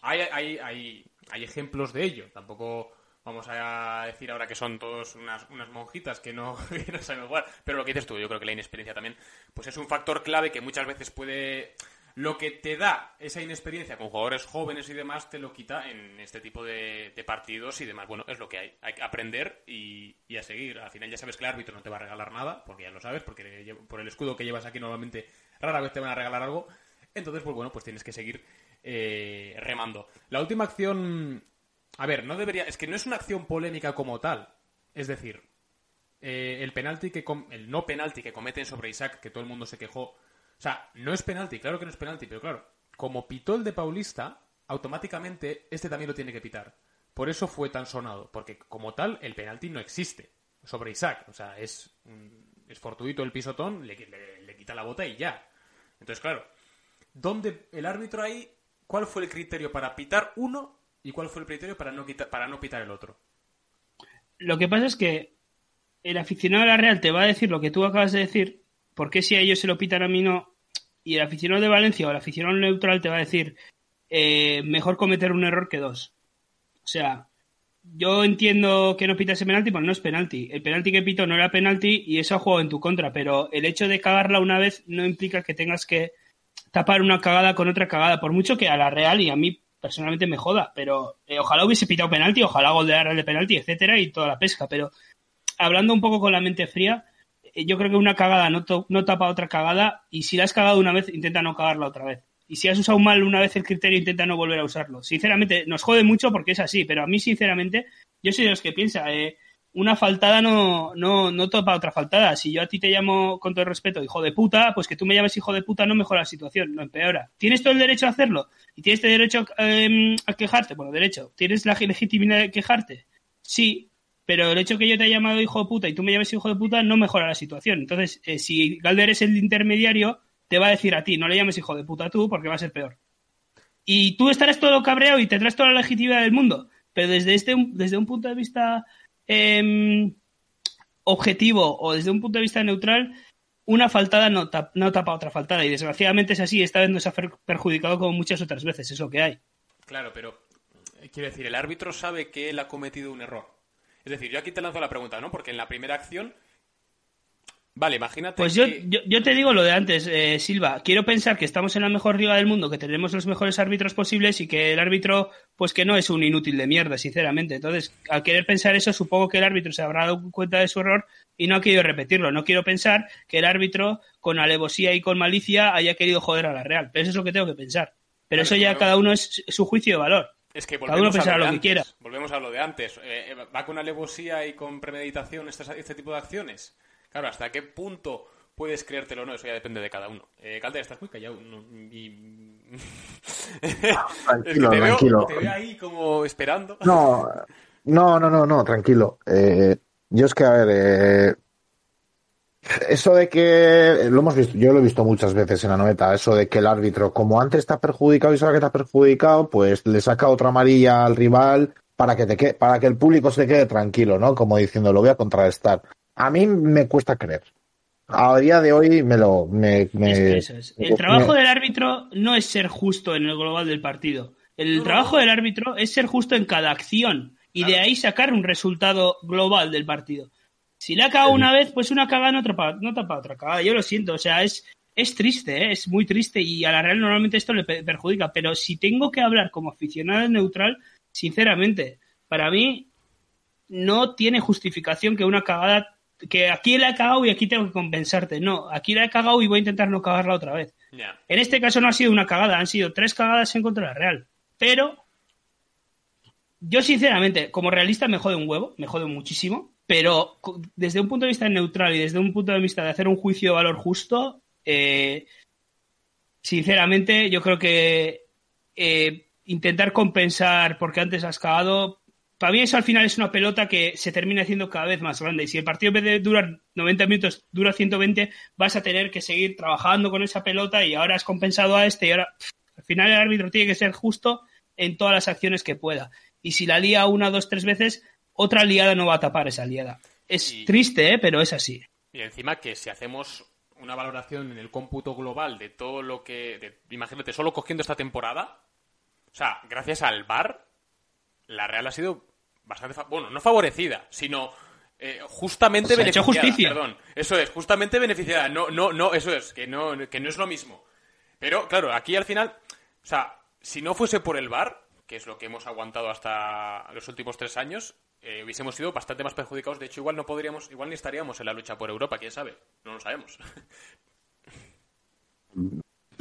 Hay, hay, hay, hay ejemplos de ello. Tampoco vamos a decir ahora que son todos unas, unas monjitas que no, que no saben jugar. Pero lo que dices tú, yo creo que la inexperiencia también pues es un factor clave que muchas veces puede lo que te da esa inexperiencia con jugadores jóvenes y demás te lo quita en este tipo de, partidos y demás. Bueno, es lo que hay. Hay que aprender y, y a seguir. Al final ya sabes que el árbitro no te va a regalar nada, porque ya lo sabes, porque por el escudo que llevas aquí normalmente rara vez te van a regalar algo. Entonces, pues bueno, pues tienes que seguir eh, remando. La última acción... A ver, no debería... Es que no es una acción polémica como tal. Es decir, eh, el penalti que com- el no penalti que cometen sobre Isaac, que todo el mundo se quejó. O sea, no es penalti, claro que no es penalti, pero claro, como pitó el de Paulista, automáticamente este también lo tiene que pitar. Por eso fue tan sonado, porque como tal el penalti no existe sobre Isaac. O sea, es, mm, es fortuito el pisotón, le, le- le quita la bota y ya. Entonces, claro, ¿dónde el árbitro ahí, cuál fue el criterio para pitar uno y cuál fue el criterio para no, para no pitar el otro? Lo que pasa es que el aficionado de la Real te va a decir lo que tú acabas de decir, porque si a ellos se lo pitan a mí no, y el aficionado de Valencia o el aficionado neutral te va a decir eh, mejor cometer un error que dos. O sea, yo entiendo que no pita ese penalti, pero no es penalti. El penalti que pito no era penalti y eso ha jugado en tu contra, pero el hecho de cagarla una vez no implica que tengas que tapar una cagada con otra cagada, por mucho que a la Real y a mí personalmente me joda, pero eh, ojalá hubiese pitado penalti, ojalá gol de Arral de penalti, etcétera, y toda la pesca, pero hablando un poco con la mente fría, yo creo que una cagada no, to- no tapa otra cagada y si la has cagado una vez, intenta no cagarla otra vez. Y si has usado mal una vez el criterio, intenta no volver a usarlo. Sinceramente, nos jode mucho porque es así, pero a mí, sinceramente, yo soy de los que piensa, eh, una faltada no, no, no topa otra faltada. Si yo a ti te llamo con todo el respeto hijo de puta, pues que tú me llames hijo de puta no mejora la situación, no empeora. ¿Tienes todo el derecho a hacerlo? ¿Y tienes el derecho em, a quejarte? Bueno, derecho. ¿Tienes la legitimidad de quejarte? Sí, pero el hecho que yo te haya llamado hijo de puta y tú me llames hijo de puta no mejora la situación. Entonces, eh, si Galder es el intermediario, te va a decir a ti, no le llames hijo de puta tú porque va a ser peor. Y tú estarás todo cabreado y tendrás toda la legitimidad del mundo, pero desde, este, desde un punto de vista Em, objetivo o desde un punto de vista neutral, una faltada no, tapa otra faltada. Y desgraciadamente es así. Esta vez nos ha perjudicado como muchas otras veces. Es lo que hay. Claro, pero eh, quiero decir, el árbitro sabe que él ha cometido un error. Es decir, yo aquí te lanzo la pregunta, ¿no? Porque en la primera acción Vale, imagínate. Pues yo, yo, te digo lo de antes, eh, Silva. Quiero pensar que estamos en la mejor liga del mundo, que tenemos los mejores árbitros posibles y que el árbitro, pues que no es un inútil de mierda, sinceramente. Entonces, al querer pensar eso, supongo que el árbitro se habrá dado cuenta de su error y no ha querido repetirlo. No quiero pensar que el árbitro, con alevosía y con malicia, haya querido joder a la Real. Pero eso es lo que tengo que pensar. Pero eso ya cada uno es su juicio de valor. Es que Cada uno pensará lo, que quiera. Volvemos a lo de antes. Eh, eh, ¿Va con alevosía y con premeditación este tipo de acciones? Claro, ¿hasta qué punto puedes creértelo o no? Eso ya depende de cada uno. Eh, Calder, estás muy callado. tranquilo, tranquilo. te veo ahí como esperando. No, no, no, no, no tranquilo. Eh, yo es que, a ver, eh, eso de que lo hemos visto, yo lo he visto muchas veces en la noveta, eso de que el árbitro, como antes está perjudicado y sabe que está perjudicado, pues le saca otra amarilla al rival para que te para que el público se quede tranquilo, ¿no? Como diciendo, lo voy a contrarrestar a mí me cuesta creer. A día de hoy me lo. Me, El trabajo del árbitro no es ser justo en el global del partido. El trabajo del árbitro es ser justo en cada acción y de ahí sacar un resultado global del partido. Si le ha cagado una vez, pues una cagada no tapa, no tapa otra cagada. Yo lo siento, o sea, es, es triste, ¿eh? es muy triste y a la Real normalmente esto le perjudica. Pero si tengo que hablar como aficionado neutral, sinceramente, para mí no tiene justificación que una cagada que aquí la he cagado y aquí tengo que compensarte. No, aquí la he cagado y voy a intentar no cagarla otra vez. En este caso no ha sido una cagada, han sido tres cagadas en contra de la Real. Pero yo sinceramente, como realista me jode un huevo, me jode muchísimo, pero desde un punto de vista neutral y desde un punto de vista de hacer un juicio de valor justo, eh, sinceramente yo creo que eh, intentar compensar porque antes has cagado para mí eso al final es una pelota que se termina haciendo cada vez más grande. Y si el partido en vez de durar 90 minutos dura 120, vas a tener que seguir trabajando con esa pelota y ahora has compensado a este y ahora al final el árbitro tiene que ser justo en todas las acciones que pueda. Y si la lía una, dos, tres veces, otra liada no va a tapar esa liada. Es triste, ¿eh? pero es así. Y encima que si hacemos una valoración en el cómputo global de todo lo que... imagínate, solo cogiendo esta temporada, o sea, gracias al VAR, la Real ha sido bastante, bueno, no favorecida, sino eh, justamente beneficiada. justicia. Perdón, eso es, justamente beneficiada. No, no, no, eso es, que no, que no es lo mismo. Pero claro, aquí al final, o sea, si no fuese por el VAR, que es lo que hemos aguantado hasta los últimos tres años, eh, hubiésemos sido bastante más perjudicados. De hecho, igual no podríamos, igual ni estaríamos en la lucha por Europa, quién sabe. No lo sabemos.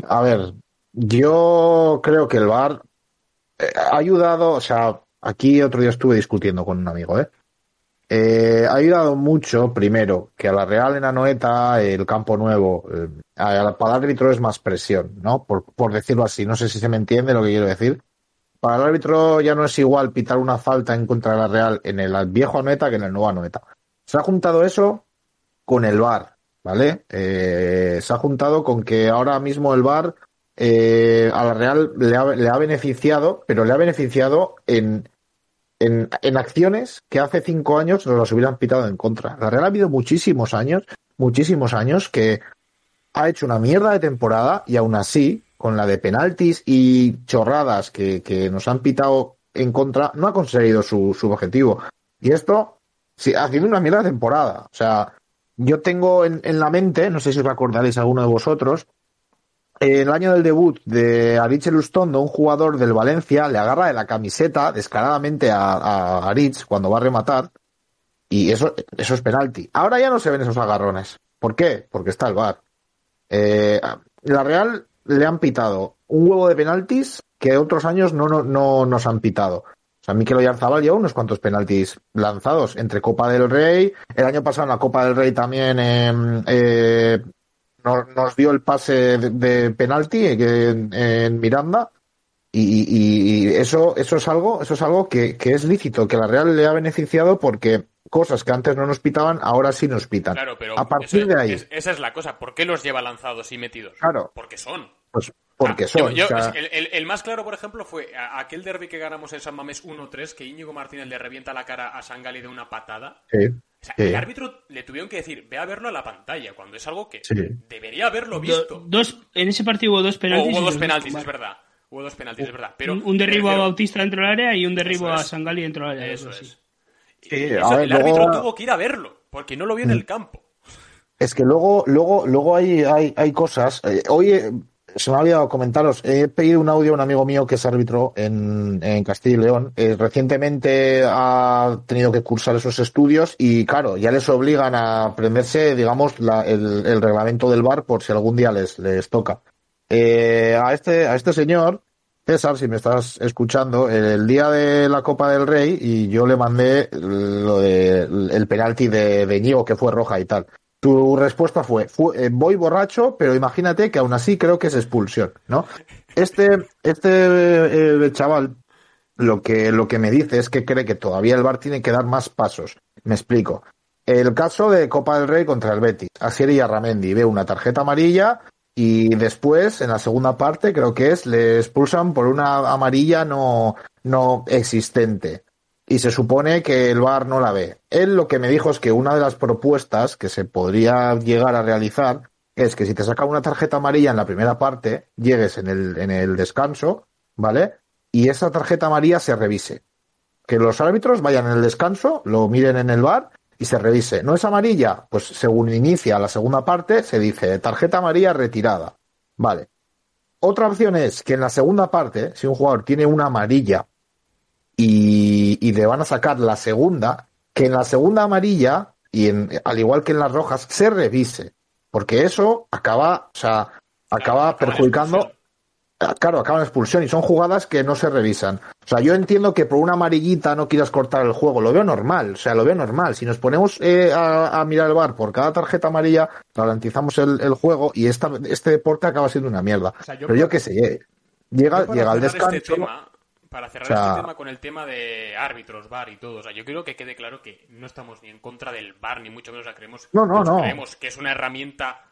A ver, yo creo que el VAR eh, ha ayudado, o sea, Aquí otro día estuve discutiendo con un amigo, ¿eh? ¿eh? ha ayudado mucho, primero, que a la Real en Anoeta, el campo nuevo, eh, para el árbitro es más presión, ¿no? Por, por decirlo así, no sé si se me entiende lo que quiero decir. Para el árbitro ya no es igual pitar una falta en contra de la Real en el viejo Anoeta que en el nuevo Anoeta. Se ha juntado eso con el VAR, ¿vale? Eh, se ha juntado con que ahora mismo el VAR eh, a la Real le ha, beneficiado, pero le ha beneficiado en, en, en, acciones que hace cinco años nos las hubieran pitado en contra. La Real ha habido muchísimos años, muchísimos años que ha hecho una mierda de temporada y aún así, con la de penaltis y chorradas que, que nos han pitado en contra, no ha conseguido su, su objetivo. Y esto, sí, haciendo una mierda de temporada. O sea, yo tengo en, en la mente, no sé si os acordaréis alguno de vosotros, en el año del debut de Aritz Elustondo, un jugador del Valencia le agarra de la camiseta descaradamente a, a Aritz cuando va a rematar y eso, eso es penalti. Ahora ya no se ven esos agarrones. ¿Por qué? Porque está el VAR. Eh, la Real le han pitado un huevo de penaltis que otros años no, no, no nos han pitado. O sea, Mikel Oyarzabal lleva unos cuantos penaltis lanzados entre Copa del Rey. El año pasado en la Copa del Rey también em, eh, nos, nos, dio el pase de, de penalti en, en Miranda. Y, y, y, eso, eso es algo, eso es algo que, que, es lícito, que la Real le ha beneficiado porque cosas que antes no nos pitaban, ahora sí nos pitan. Claro, pero a partir de ahí. Es, esa es la cosa. ¿Por qué los lleva lanzados y metidos? Claro. Porque son. Pues porque Ah, son. yo- yo- o sea, el, el- el más claro, por ejemplo, fue aquel derby que ganamos en San Mamés 1-3, que Íñigo Martínez le revienta la cara a Sangali de una patada. sí, O sea, Sí. el árbitro le tuvieron que decir, ve a verlo a la pantalla, cuando es algo que Sí. debería haberlo Do- visto. dos, en ese partido hubo dos O penaltis. hubo dos penaltis, dos- es verdad. Hubo dos penaltis, es verdad. Pero un, un derribo a Bautista dentro del área y un derribo Eso a es. Sangali dentro del área. Eso sí. es. Sí, Y a eso, ver, el árbitro tuvo que ir a verlo, porque no lo vio en el campo. Es que luego, luego, luego hay, hay, hay cosas. Eh, hoy eh, se me ha olvidado comentaros. He pedido un audio a un amigo mío que es árbitro en, Castilla y León. Eh, recientemente ha tenido que cursar esos estudios y, claro, ya les obligan a aprenderse, digamos, el, reglamento del bar por si algún día les, les toca. Eh, a este, a este señor, César, si me estás escuchando, el día de la Copa del Rey y yo le mandé lo de el penalti de, de Ñigo que fue roja y tal. Tu respuesta fue, fue, eh, voy borracho, pero imagínate que aún así creo que es expulsión, ¿no? Este, este eh, chaval lo que, lo que me dice es que cree que todavía el VAR tiene que dar más pasos. Me explico. El caso de Copa del Rey contra el Betis. Asier y Arramendi ve una tarjeta amarilla y después, en la segunda parte, creo que es, le expulsan por una amarilla no, no existente. Y se supone que el VAR no la ve. Él lo que me dijo es que una de las propuestas que se podría llegar a realizar es que si te saca una tarjeta amarilla en la primera parte, llegues en el, en el descanso, ¿vale? Y esa tarjeta amarilla se revise. Que los árbitros vayan en el descanso, lo miren en el bar y se revise. ¿No es amarilla? Pues según inicia la segunda parte, se dice tarjeta amarilla retirada. Vale. Otra opción es que en la segunda parte, si un jugador tiene una amarilla y, y le van a sacar la segunda, que en la segunda amarilla, y en, al igual que en las rojas, se revise. Porque eso acaba, o sea, acaba perjudicando. Claro, acaban expulsión y son jugadas que no se revisan. O sea, yo entiendo que por una amarillita no quieras cortar el juego, lo veo normal, o sea, lo veo normal. Si nos ponemos eh, a, a mirar el bar por cada tarjeta amarilla, ralentizamos el, el juego y esta, este deporte acaba siendo una mierda. O sea, yo Pero yo qué sé, eh, llega, llega al descanso. Este tema, para cerrar O sea- este tema con el tema de árbitros, VAR y todo, o sea, yo quiero que quede claro que no estamos ni en contra del VAR, ni mucho menos, o sea, creemos, No, no, no. creemos que es una herramienta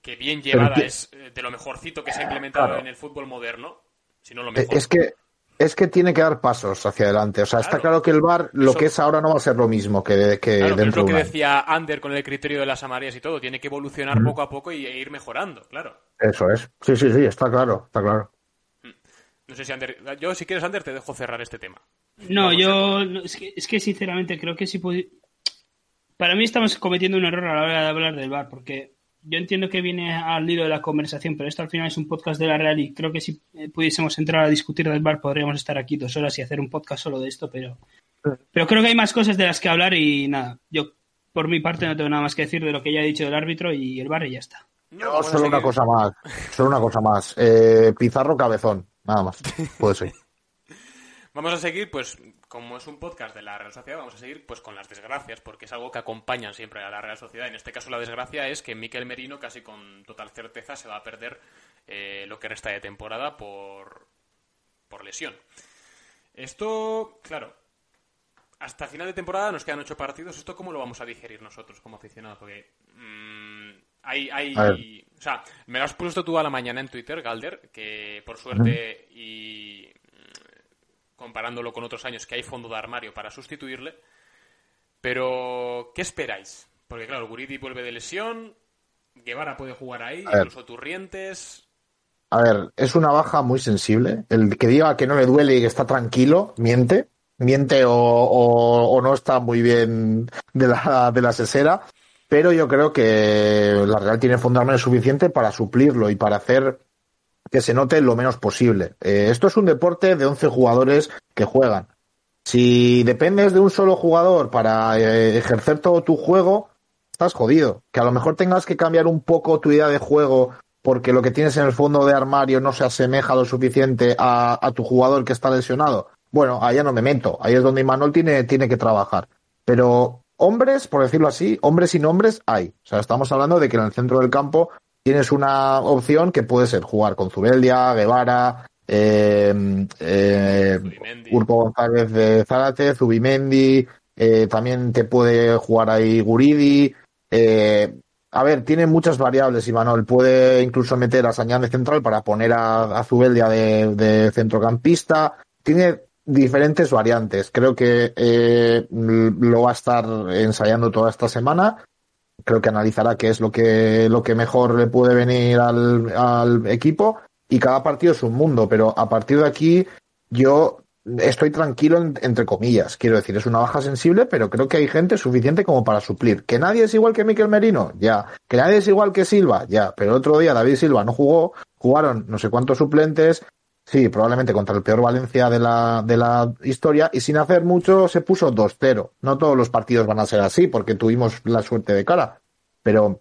que bien llevada que- es eh, de lo mejorcito que se ha implementado Claro. en el fútbol moderno, si no lo Eh, mejor. Es que es que tiene que dar pasos hacia adelante. O sea, está Claro. que el bar lo Eso- que es ahora no va a ser lo mismo que, que Claro, pero es dentro lo de que un año. decía Ander con el criterio de las amarillas y todo, tiene que evolucionar poco a poco y, e ir mejorando, claro. Eso es. Sí, sí, sí, está claro, está claro. No sé si Ander, yo si quieres Ander te dejo cerrar este tema. No, Vamos, yo no, es, que, es que sinceramente creo que si pudi- Para mí estamos cometiendo un error a la hora de hablar del bar, porque yo entiendo que viene al hilo de la conversación, pero esto al final es un podcast de la Real y creo que si eh, pudiésemos entrar a discutir del bar podríamos estar aquí dos horas y hacer un podcast solo de esto, pero pero creo que hay más cosas de las que hablar y nada, yo por mi parte no tengo nada más que decir de lo que ya he dicho del árbitro y el bar y ya está. No, solo una cosa más. Solo una cosa más. Eh, Pizarro cabezón. Nada más. Puede ser. Vamos a seguir, pues, como es un podcast de la Real Sociedad, vamos a seguir pues con las desgracias, porque es algo que acompañan siempre a la Real Sociedad. En este caso, la desgracia es que Miquel Merino, casi con total certeza, se va a perder eh, lo que resta de temporada por, por lesión. Esto, claro, hasta final de temporada nos quedan ocho partidos. ¿Esto cómo lo vamos a digerir nosotros como aficionados? Porque mm, hay, hay. O sea, me lo has puesto tú a la mañana en Twitter, Galder, que por suerte y mm, comparándolo con otros años que hay fondo de armario para sustituirle. Pero, ¿qué esperáis? Porque claro, Guridi vuelve de lesión, Guevara puede jugar ahí, A ver. incluso Turrientes. A ver, es una baja muy sensible. El que diga que no le duele y que está tranquilo, miente. Miente o, o- o no está muy bien de la, de la sesera. Pero yo creo que la Real tiene armario suficiente para suplirlo y para hacer que se note lo menos posible. Eh, esto es un deporte de 11 jugadores que juegan. Si dependes de un solo jugador para eh, ejercer todo tu juego, estás jodido. Que a lo mejor tengas que cambiar un poco tu idea de juego porque lo que tienes en el fondo de armario no se asemeja lo suficiente a, tu jugador que está lesionado. Bueno, allá no me meto. Ahí es donde Imanol tiene, tiene que trabajar. Pero hombres, por decirlo así, hombres y nombres hay. O sea, estamos hablando de que en el centro del campo tienes una opción que puede ser jugar con Zubeldia, Guevara, eh, eh, Urpo González de Zárate, Zubimendi, eh, también te puede jugar ahí Guridi. Eh, a ver, tiene muchas variables, Imanol. Puede incluso meter a Sañán de central para poner a, Zubeldia de, centrocampista. Tiene diferentes variantes. Creo que eh, lo va a estar ensayando toda esta semana. Creo que analizará qué es lo que, lo que mejor le puede venir al, equipo. Y cada partido es un mundo, pero a partir de aquí yo estoy tranquilo, entre comillas. Quiero decir, es una baja sensible, pero creo que hay gente suficiente como para suplir. Que nadie es igual que Miquel Merino, ya. Que nadie es igual que Silva, ya. Pero el otro día David Silva no jugó, jugaron no sé cuántos suplentes. Sí, probablemente contra el peor Valencia de la, de la historia y sin hacer mucho se puso 2-0. No todos los partidos van a ser así porque tuvimos la suerte de cara. Pero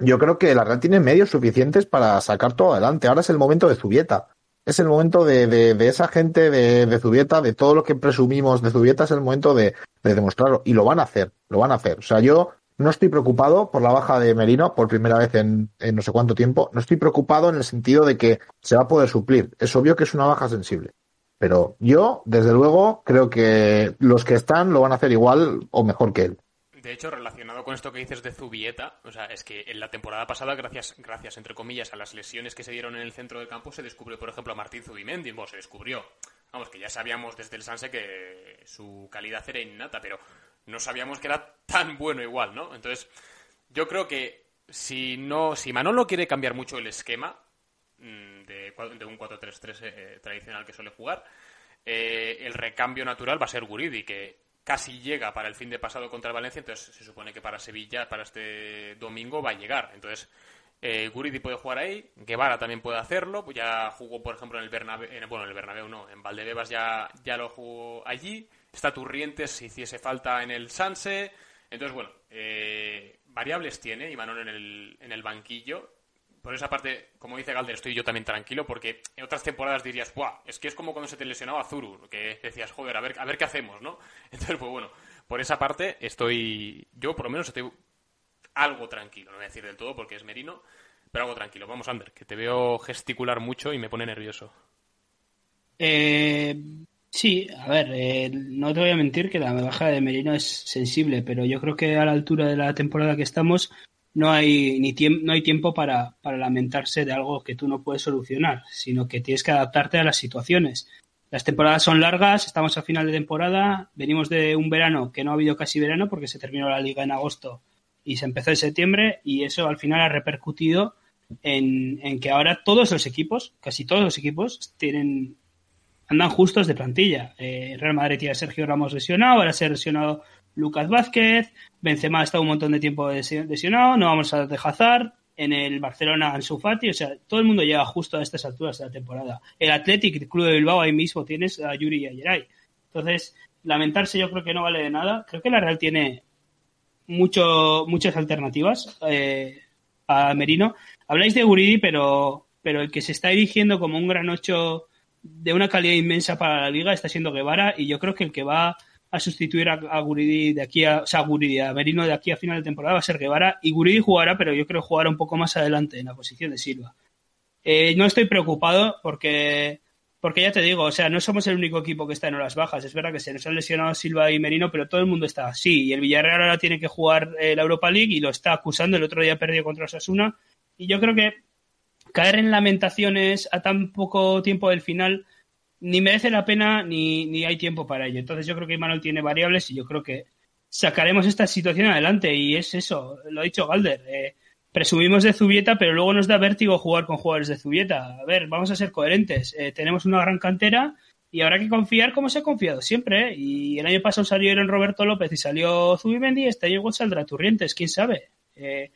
yo creo que la Real tiene medios suficientes para sacar todo adelante. Ahora es el momento de Zubieta es el momento de, de, esa gente de, de, Zubieta, de todo lo que presumimos de Zubieta, es el momento de, demostrarlo. Y lo van a hacer, lo van a hacer. O sea, yo no estoy preocupado por la baja de Merino por primera vez en, no sé cuánto tiempo. No estoy preocupado en el sentido de que se va a poder suplir. Es obvio que es una baja sensible. Pero yo, desde luego, creo que los que están lo van a hacer igual o mejor que él. De hecho, relacionado con esto que dices de Zubieta, o sea, es que en la temporada pasada, gracias, gracias entre comillas, a las lesiones que se dieron en el centro del campo, se descubrió, por ejemplo, a Martín Zubimendi. Bueno, se descubrió. Vamos, que ya sabíamos desde el Sanse que su calidad era innata, pero no sabíamos que era tan bueno igual, ¿no? Entonces, yo creo que si no, si Manolo quiere cambiar mucho el esquema mm, de, de un 4-3-3 eh, tradicional que suele jugar, eh, el recambio natural va a ser Guridi, que casi llega para el fin de pasado contra el Valencia, entonces se supone que para Sevilla, para este domingo, va a llegar. Entonces, eh, Guridi puede jugar ahí, Guevara también puede hacerlo, ya jugó, por ejemplo, en el Bernabéu, bueno, en el Bernabéu no, en Valdebebas ya, ya lo jugó allí, está Turrientes si hiciese falta en el Sanse, entonces, bueno, eh, variables tiene Imanol en el, en el banquillo, por esa parte, como dice Galder, estoy yo también tranquilo, porque en otras temporadas dirías, ¡buah! Es que es como cuando se te lesionaba Zuru, que decías, joder, a ver, a ver qué hacemos, ¿no? Entonces, pues bueno, por esa parte estoy, yo por lo menos estoy algo tranquilo, no voy a decir del todo porque es Merino, pero algo tranquilo. Vamos, Ander, que te veo gesticular mucho y me pone nervioso. Eh, sí, a ver, eh, no te voy a mentir que la baja de Merino es sensible, pero yo creo que a la altura de la temporada que estamos no hay, ni no hay tiempo para, para, lamentarse de algo que tú no puedes solucionar, sino que tienes que adaptarte a las situaciones. Las temporadas son largas, estamos a final de temporada, venimos de un verano que no ha habido casi verano porque se terminó la liga en agosto y se empezó en septiembre y eso al final ha repercutido en, en que ahora todos los equipos, casi todos los equipos, tienen andan justos de plantilla. Eh, Real Madrid tiene a Sergio Ramos lesionado, ahora se ha lesionado Lucas Vázquez, Benzema ha estado un montón de tiempo lesionado, no vamos a dejar en el Barcelona Ansu Fati, o sea, todo el mundo llega justo a estas alturas de la temporada. El Athletic, el Club de Bilbao, ahí mismo tienes a Yuri y a Yeray. Entonces, lamentarse yo creo que no vale de nada. Creo que la Real tiene mucho, muchas alternativas eh, a Merino. Habláis de Guridi, pero, pero el que se está erigiendo como un gran ocho de una calidad inmensa para la liga está siendo Guevara y yo creo que el que va a sustituir a, Guridi de aquí a, Guridi, a Merino de aquí a final de temporada va a ser Guevara y Guridi jugará, pero yo creo jugará un poco más adelante en la posición de Silva. Eh, no estoy preocupado porque, porque ya te digo, o sea, no somos el único equipo que está en horas bajas. Es verdad que se nos han lesionado Silva y Merino, pero todo el mundo está así. Y el Villarreal ahora tiene que jugar eh, la Europa League y lo está acusando. El otro día perdió contra Osasuna. Y yo creo que caer en lamentaciones a tan poco tiempo del final ni merece la pena ni, ni hay tiempo para ello. Entonces yo creo que Manuel tiene variables y yo creo que sacaremos esta situación adelante y es eso, lo ha dicho Galder. Eh, presumimos de Zubieta, pero luego nos da vértigo jugar con jugadores de Zubieta. A ver, vamos a ser coherentes. Eh, tenemos una gran cantera y habrá que confiar como se ha confiado siempre. Y el año pasado salieron Roberto López y salió Zubimendi, este año igual saldrá Turrientes, quién sabe. Eh,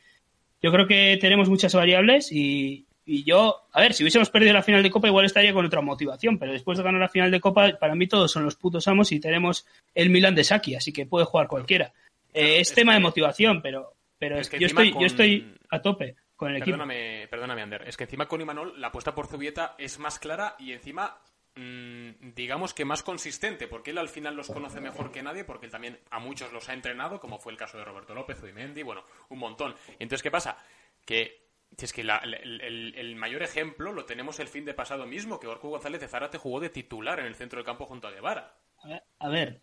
yo creo que tenemos muchas variables y, y yo, a ver, si hubiésemos perdido la final de Copa, igual estaría con otra motivación, pero después de ganar la final de Copa, para mí todos son los putos amos y tenemos el Milan de Saki, así que puede jugar cualquiera. Eh, es, tema de motivación, pero, pero es que yo, estoy, yo estoy a tope. con el equipo. Perdóname, perdóname, Ander. Es que encima con Imanol la apuesta por Zubieta es más clara y encima mm, digamos que más consistente, porque él al final los conoce mejor que nadie, porque él también a muchos los ha entrenado, como fue el caso de Roberto López, Udimendi, bueno, un montón. Entonces, ¿qué pasa? Que es que la- el, el- el mayor ejemplo lo tenemos el fin de pasado mismo, que Orcu González de Zárate jugó de titular en el centro del campo junto a Guevara. A ver, A ver,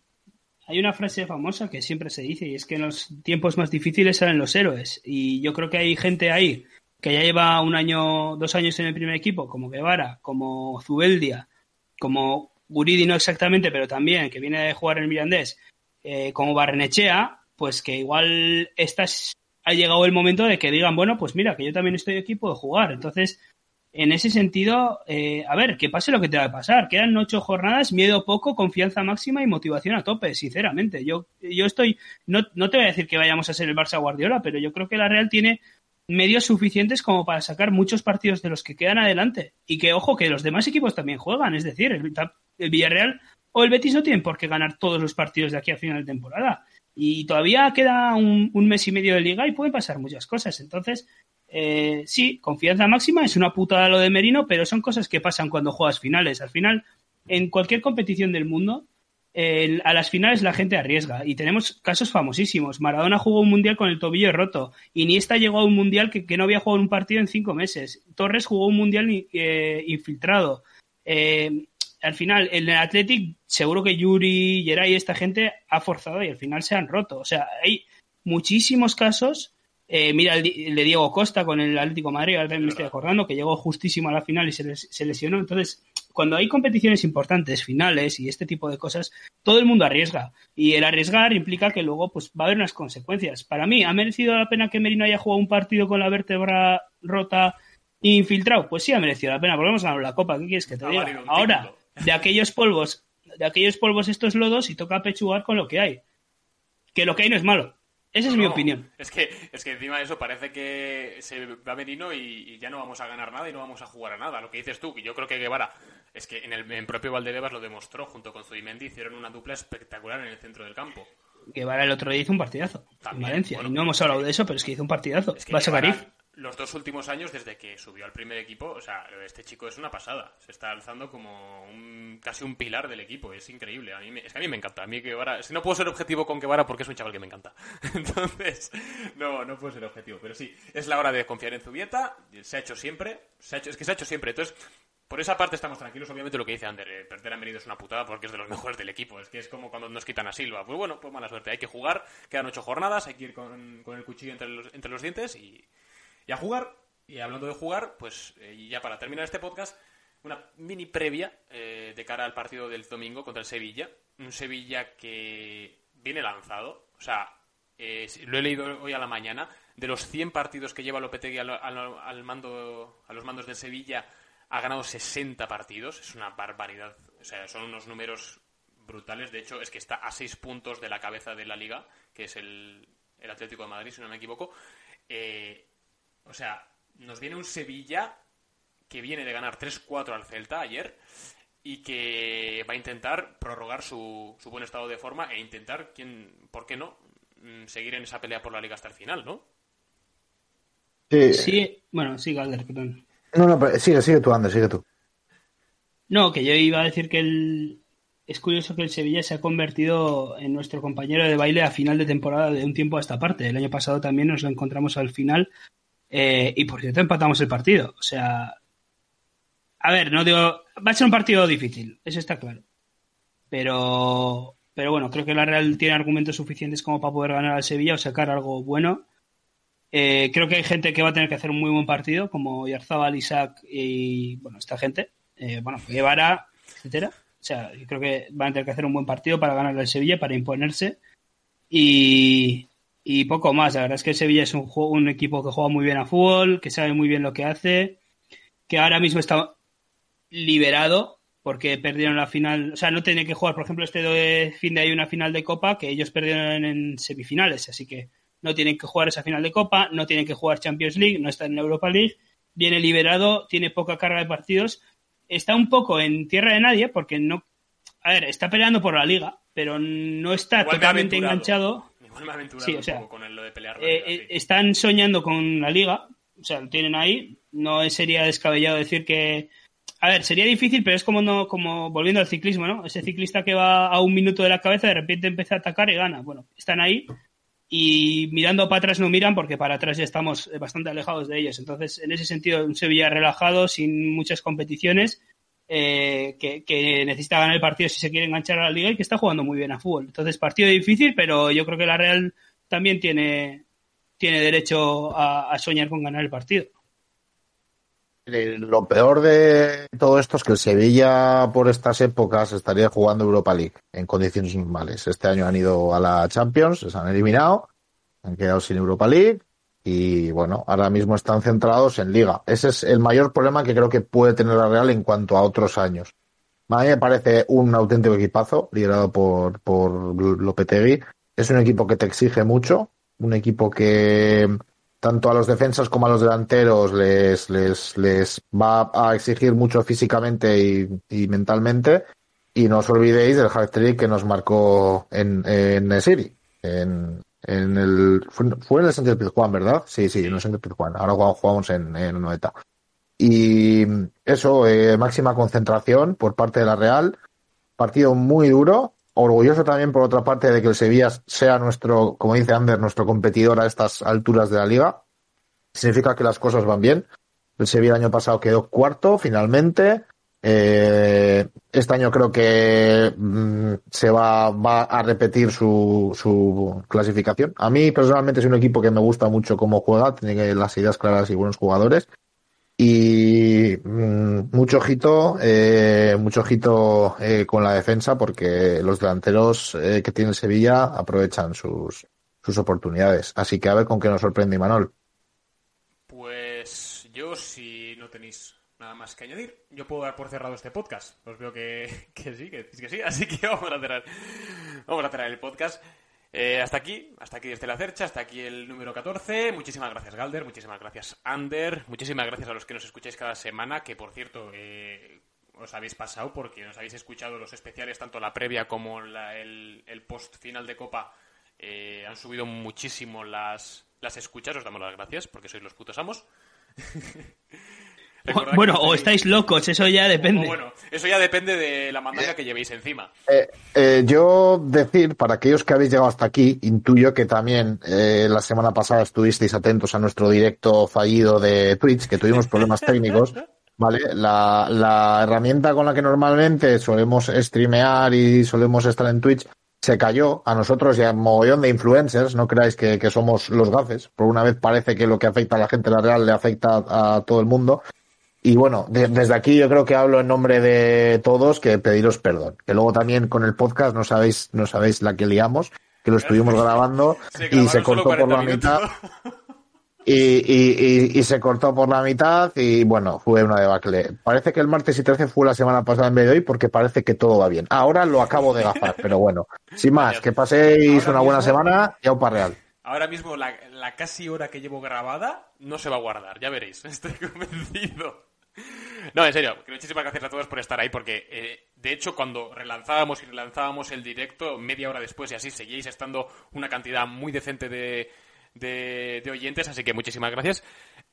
hay una frase famosa que siempre se dice y es que en los tiempos más difíciles salen los héroes. Y yo creo que hay gente ahí que ya lleva un año, dos años en el primer equipo, como Guevara, como Zubeldia, como Guridi no exactamente, pero también que viene de jugar en el Mirandés, eh, como Barnechea, pues que igual estas ha llegado el momento de que digan, bueno, pues mira, que yo también estoy aquí, puedo jugar. Entonces, en ese sentido, eh, a ver, que pase lo que te va a pasar. Quedan ocho jornadas, miedo poco, confianza máxima y motivación a tope, sinceramente. Yo, yo estoy, no, no te voy a decir que vayamos a ser el Barça Guardiola, pero yo creo que la Real tiene medios suficientes como para sacar muchos partidos de los que quedan adelante. Y que, ojo, que los demás equipos también juegan. Es decir, el, el Villarreal o el Betis no tienen por qué ganar todos los partidos de aquí a final de temporada. Y todavía queda un, mes y medio de liga y pueden pasar muchas cosas. Entonces, eh, sí, confianza máxima, es una putada lo de Merino, pero son cosas que pasan cuando juegas finales. Al final, en cualquier competición del mundo, a las finales la gente arriesga. Y tenemos casos famosísimos. Maradona jugó un mundial con el tobillo roto. Iniesta llegó a un mundial que, que no había jugado un partido en cinco meses. Torres jugó un mundial eh, infiltrado. Eh, al final, en el Athletic, seguro que Yuri, Geray, esta gente ha forzado y al final se han roto. O sea, hay muchísimos casos. Eh, mira el, el, de Diego Costa con el Atlético de Madrid, ahora me estoy acordando, que llegó justísimo a la final y se, les, se, lesionó. Entonces, cuando hay competiciones importantes, finales y este tipo de cosas, todo el mundo arriesga. Y el arriesgar implica que luego pues, va a haber unas consecuencias. Para mí, ¿ha merecido la pena que Merino haya jugado un partido con la vértebra rota e infiltrado? Pues sí, ha merecido la pena. Volvemos a ganar la Copa. ¿Qué quieres que te diga? Ahora, de aquellos polvos, de aquellos polvos estos lodos y toca pechugar con lo que hay. Que lo que hay no es malo. Esa es no, mi opinión. Es que, es que encima de eso parece que se va Merino y, y, ya no vamos a ganar nada y no vamos a jugar a nada. Lo que dices tú, que yo creo que Guevara, es que en el en propio Valdebebas lo demostró, junto con Zubimendi, hicieron una dupla espectacular en el centro del campo. Guevara el otro día hizo un partidazo También, en Valencia. Bueno, y no hemos hablado de eso, pero es que hizo un partidazo. Es que Va a sacar los dos últimos años, desde que subió al primer equipo, o sea, este chico es una pasada. Se está alzando como un, casi un pilar del equipo. Es increíble. A mí me, es que a mí me encanta. A mí Guevara, si no puedo ser objetivo con Guevara porque es un chaval que me encanta. Entonces, no, no puedo ser objetivo. Pero sí, es la hora de confiar en Zubieta. Se ha hecho siempre. Se ha hecho, es que se ha hecho siempre. Entonces, por esa parte estamos tranquilos. Obviamente lo que dice Ander, eh, perder a Merido es una putada porque es de los mejores del equipo. Es que es como cuando nos quitan a Silva. Pues bueno, pues mala suerte. Hay que jugar. Quedan ocho jornadas. Hay que ir con, con el cuchillo entre los, entre los dientes y, y a jugar. Y hablando de jugar, pues eh, ya para terminar este podcast, una mini previa eh, de cara al partido del domingo contra el Sevilla. Un Sevilla que viene lanzado. O sea, eh, lo he leído hoy a la mañana. De los 100 partidos que lleva Lopetegui al, al, mando, a los mandos del Sevilla, ha ganado 60 partidos. Es una barbaridad. O sea, son unos números brutales. De hecho, es que está a 6 puntos de la cabeza de la liga, que es el, el Atlético de Madrid, si no me equivoco. O sea, nos viene un Sevilla que viene de ganar 3-4 al Celta ayer y que va a intentar prorrogar su, su, buen estado de forma e intentar, ¿quién, ¿por qué no?, mm, seguir en esa pelea por la liga hasta el final, ¿no? Sí, sí bueno, sí, Galder, perdón. No, no, pero sigue, sigue tú, Ander, sigue tú. No, que yo iba a decir que el... es curioso que el Sevilla se ha convertido en nuestro compañero de baile a final de temporada de un tiempo a esta parte. El año pasado también nos lo encontramos al final eh, y por cierto, empatamos el partido. O sea, a ver, no digo, va a ser un partido difícil, eso está claro. Pero, pero bueno, creo que la Real tiene argumentos suficientes como para poder ganar al Sevilla o sacar algo bueno. Eh, creo que hay gente que va a tener que hacer un muy buen partido, como Yarzabal, Isaac y, bueno, esta gente. Eh, bueno, Guevara, etcétera. O sea, creo que van a tener que hacer un buen partido para ganar al Sevilla, para imponerse. Y, y poco más. La verdad es que el Sevilla es un, juego, un equipo que juega muy bien a fútbol, que sabe muy bien lo que hace, que ahora mismo está liberado porque perdieron la final, o sea, no tiene que jugar, por ejemplo, este fin de ahí una final de Copa que ellos perdieron en semifinales, así que no tienen que jugar esa final de Copa, no tienen que jugar Champions League, no está en Europa League, viene liberado, tiene poca carga de partidos, está un poco en tierra de nadie porque no, a ver, está peleando por la liga, pero no está Igual totalmente enganchado me he aventurado Sí, o sea, un poco con lo de pelear. Eh, eh, están soñando con la liga, o sea, lo tienen ahí. No sería descabellado decir que. A ver, sería difícil, pero es como no, como volviendo al ciclismo, ¿no? Ese ciclista que va a un minuto de la cabeza, de repente empieza a atacar y gana. Bueno, están ahí y mirando para atrás no miran porque para atrás ya estamos bastante alejados de ellos. Entonces, en ese sentido, un Sevilla relajado, sin muchas competiciones, eh, que, necesita ganar el partido si se quiere enganchar a la liga y que está jugando muy bien a fútbol. Entonces, partido difícil, pero yo creo que la Real también tiene, tiene derecho a, soñar con ganar el partido. Lo peor de todo esto es que el Sevilla por estas épocas estaría jugando Europa League en condiciones normales. Este año han ido a la Champions, se han eliminado, han quedado sin Europa League y bueno, ahora mismo están centrados en Liga. Ese es el mayor problema que creo que puede tener la Real en cuanto a otros años. A mí me parece un auténtico equipazo liderado por, por Lopetegui. Es un equipo que te exige mucho, un equipo que tanto a los defensas como a los delanteros les, les, les va a exigir mucho físicamente y, mentalmente. Y no os olvidéis del hat trick que nos marcó en, en Nesiri, en, en el, fue, en el Sánchez Pizjuán, ¿verdad? Sí, sí, en el Sánchez Pizjuán. Ahora jugamos en, en Noeta. Y eso, eh, máxima concentración por parte de la Real. Partido muy duro, orgulloso también por otra parte de que el Sevilla sea nuestro, como dice Ander, nuestro competidor a estas alturas de la liga. Significa que las cosas van bien. El Sevilla el año pasado quedó cuarto finalmente. Eh, este año creo que mm, se va, a repetir su, su, clasificación. A mí personalmente es un equipo que me gusta mucho cómo juega, tiene las ideas claras y buenos jugadores. Y mm, mucho ojito, eh, mucho ojito eh, con la defensa porque los delanteros que tiene Sevilla aprovechan sus, oportunidades. Así que a ver con qué nos sorprende Imanol. Pues yo, nada que añadir, yo puedo dar por cerrado este podcast. Os veo que, que sí, que, sí, así que vamos a cerrar, vamos a cerrar el podcast. Eh, hasta aquí, hasta aquí desde la cercha, hasta aquí el número 14. Muchísimas gracias, Galder, muchísimas gracias, Ander, muchísimas gracias a los que nos escucháis cada semana, que por cierto, eh, os habéis pasado porque os habéis escuchado los especiales, tanto la previa como el, post final de Copa. Eh, han subido muchísimo las, las escuchas, os damos las gracias porque sois los putos amos. bueno, o estáis locos, eso ya depende. bueno, eso ya depende de la mandanga que llevéis encima. Eh, eh, yo decir, para aquellos que habéis llegado hasta aquí, intuyo que también eh, la semana pasada estuvisteis atentos a nuestro directo fallido de Twitch, que tuvimos problemas técnicos. ¿Vale? La, la herramienta con la que normalmente solemos streamear y solemos estar en Twitch se cayó a nosotros y a un mogollón de influencers. No creáis que, que, somos los gafes. Por una vez parece que lo que afecta a la gente la real le afecta a todo el mundo. Y bueno, desde aquí yo creo que hablo en nombre de todos que pediros perdón. Que luego también con el podcast no sabéis, no sabéis la que liamos, que lo estuvimos grabando y se cortó por la mitad. Y, y, se cortó por la mitad y bueno, fue una debacle. Parece que el martes y 13 fue la semana pasada en vez de hoy porque parece que todo va bien. Ahora lo acabo de gafar, pero bueno. Sin más, que paséis una buena semana y a un real. Ahora mismo la, la casi hora que llevo grabada no se va a guardar, ya veréis, estoy convencido. No, en serio, muchísimas gracias a todos por estar ahí, porque eh, de hecho cuando relanzábamos y relanzábamos el directo, media hora después y así, seguíais estando una cantidad muy decente de, de, oyentes, así que muchísimas gracias.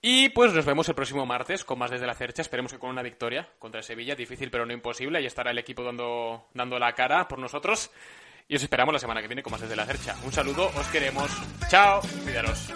Y pues nos vemos el próximo martes con más desde la cercha, esperemos que con una victoria contra Sevilla, difícil pero no imposible, ahí estará el equipo dando, dando la cara por nosotros. Y os esperamos la semana que viene con más desde la cercha. Un saludo, os queremos. Chao, cuidaros.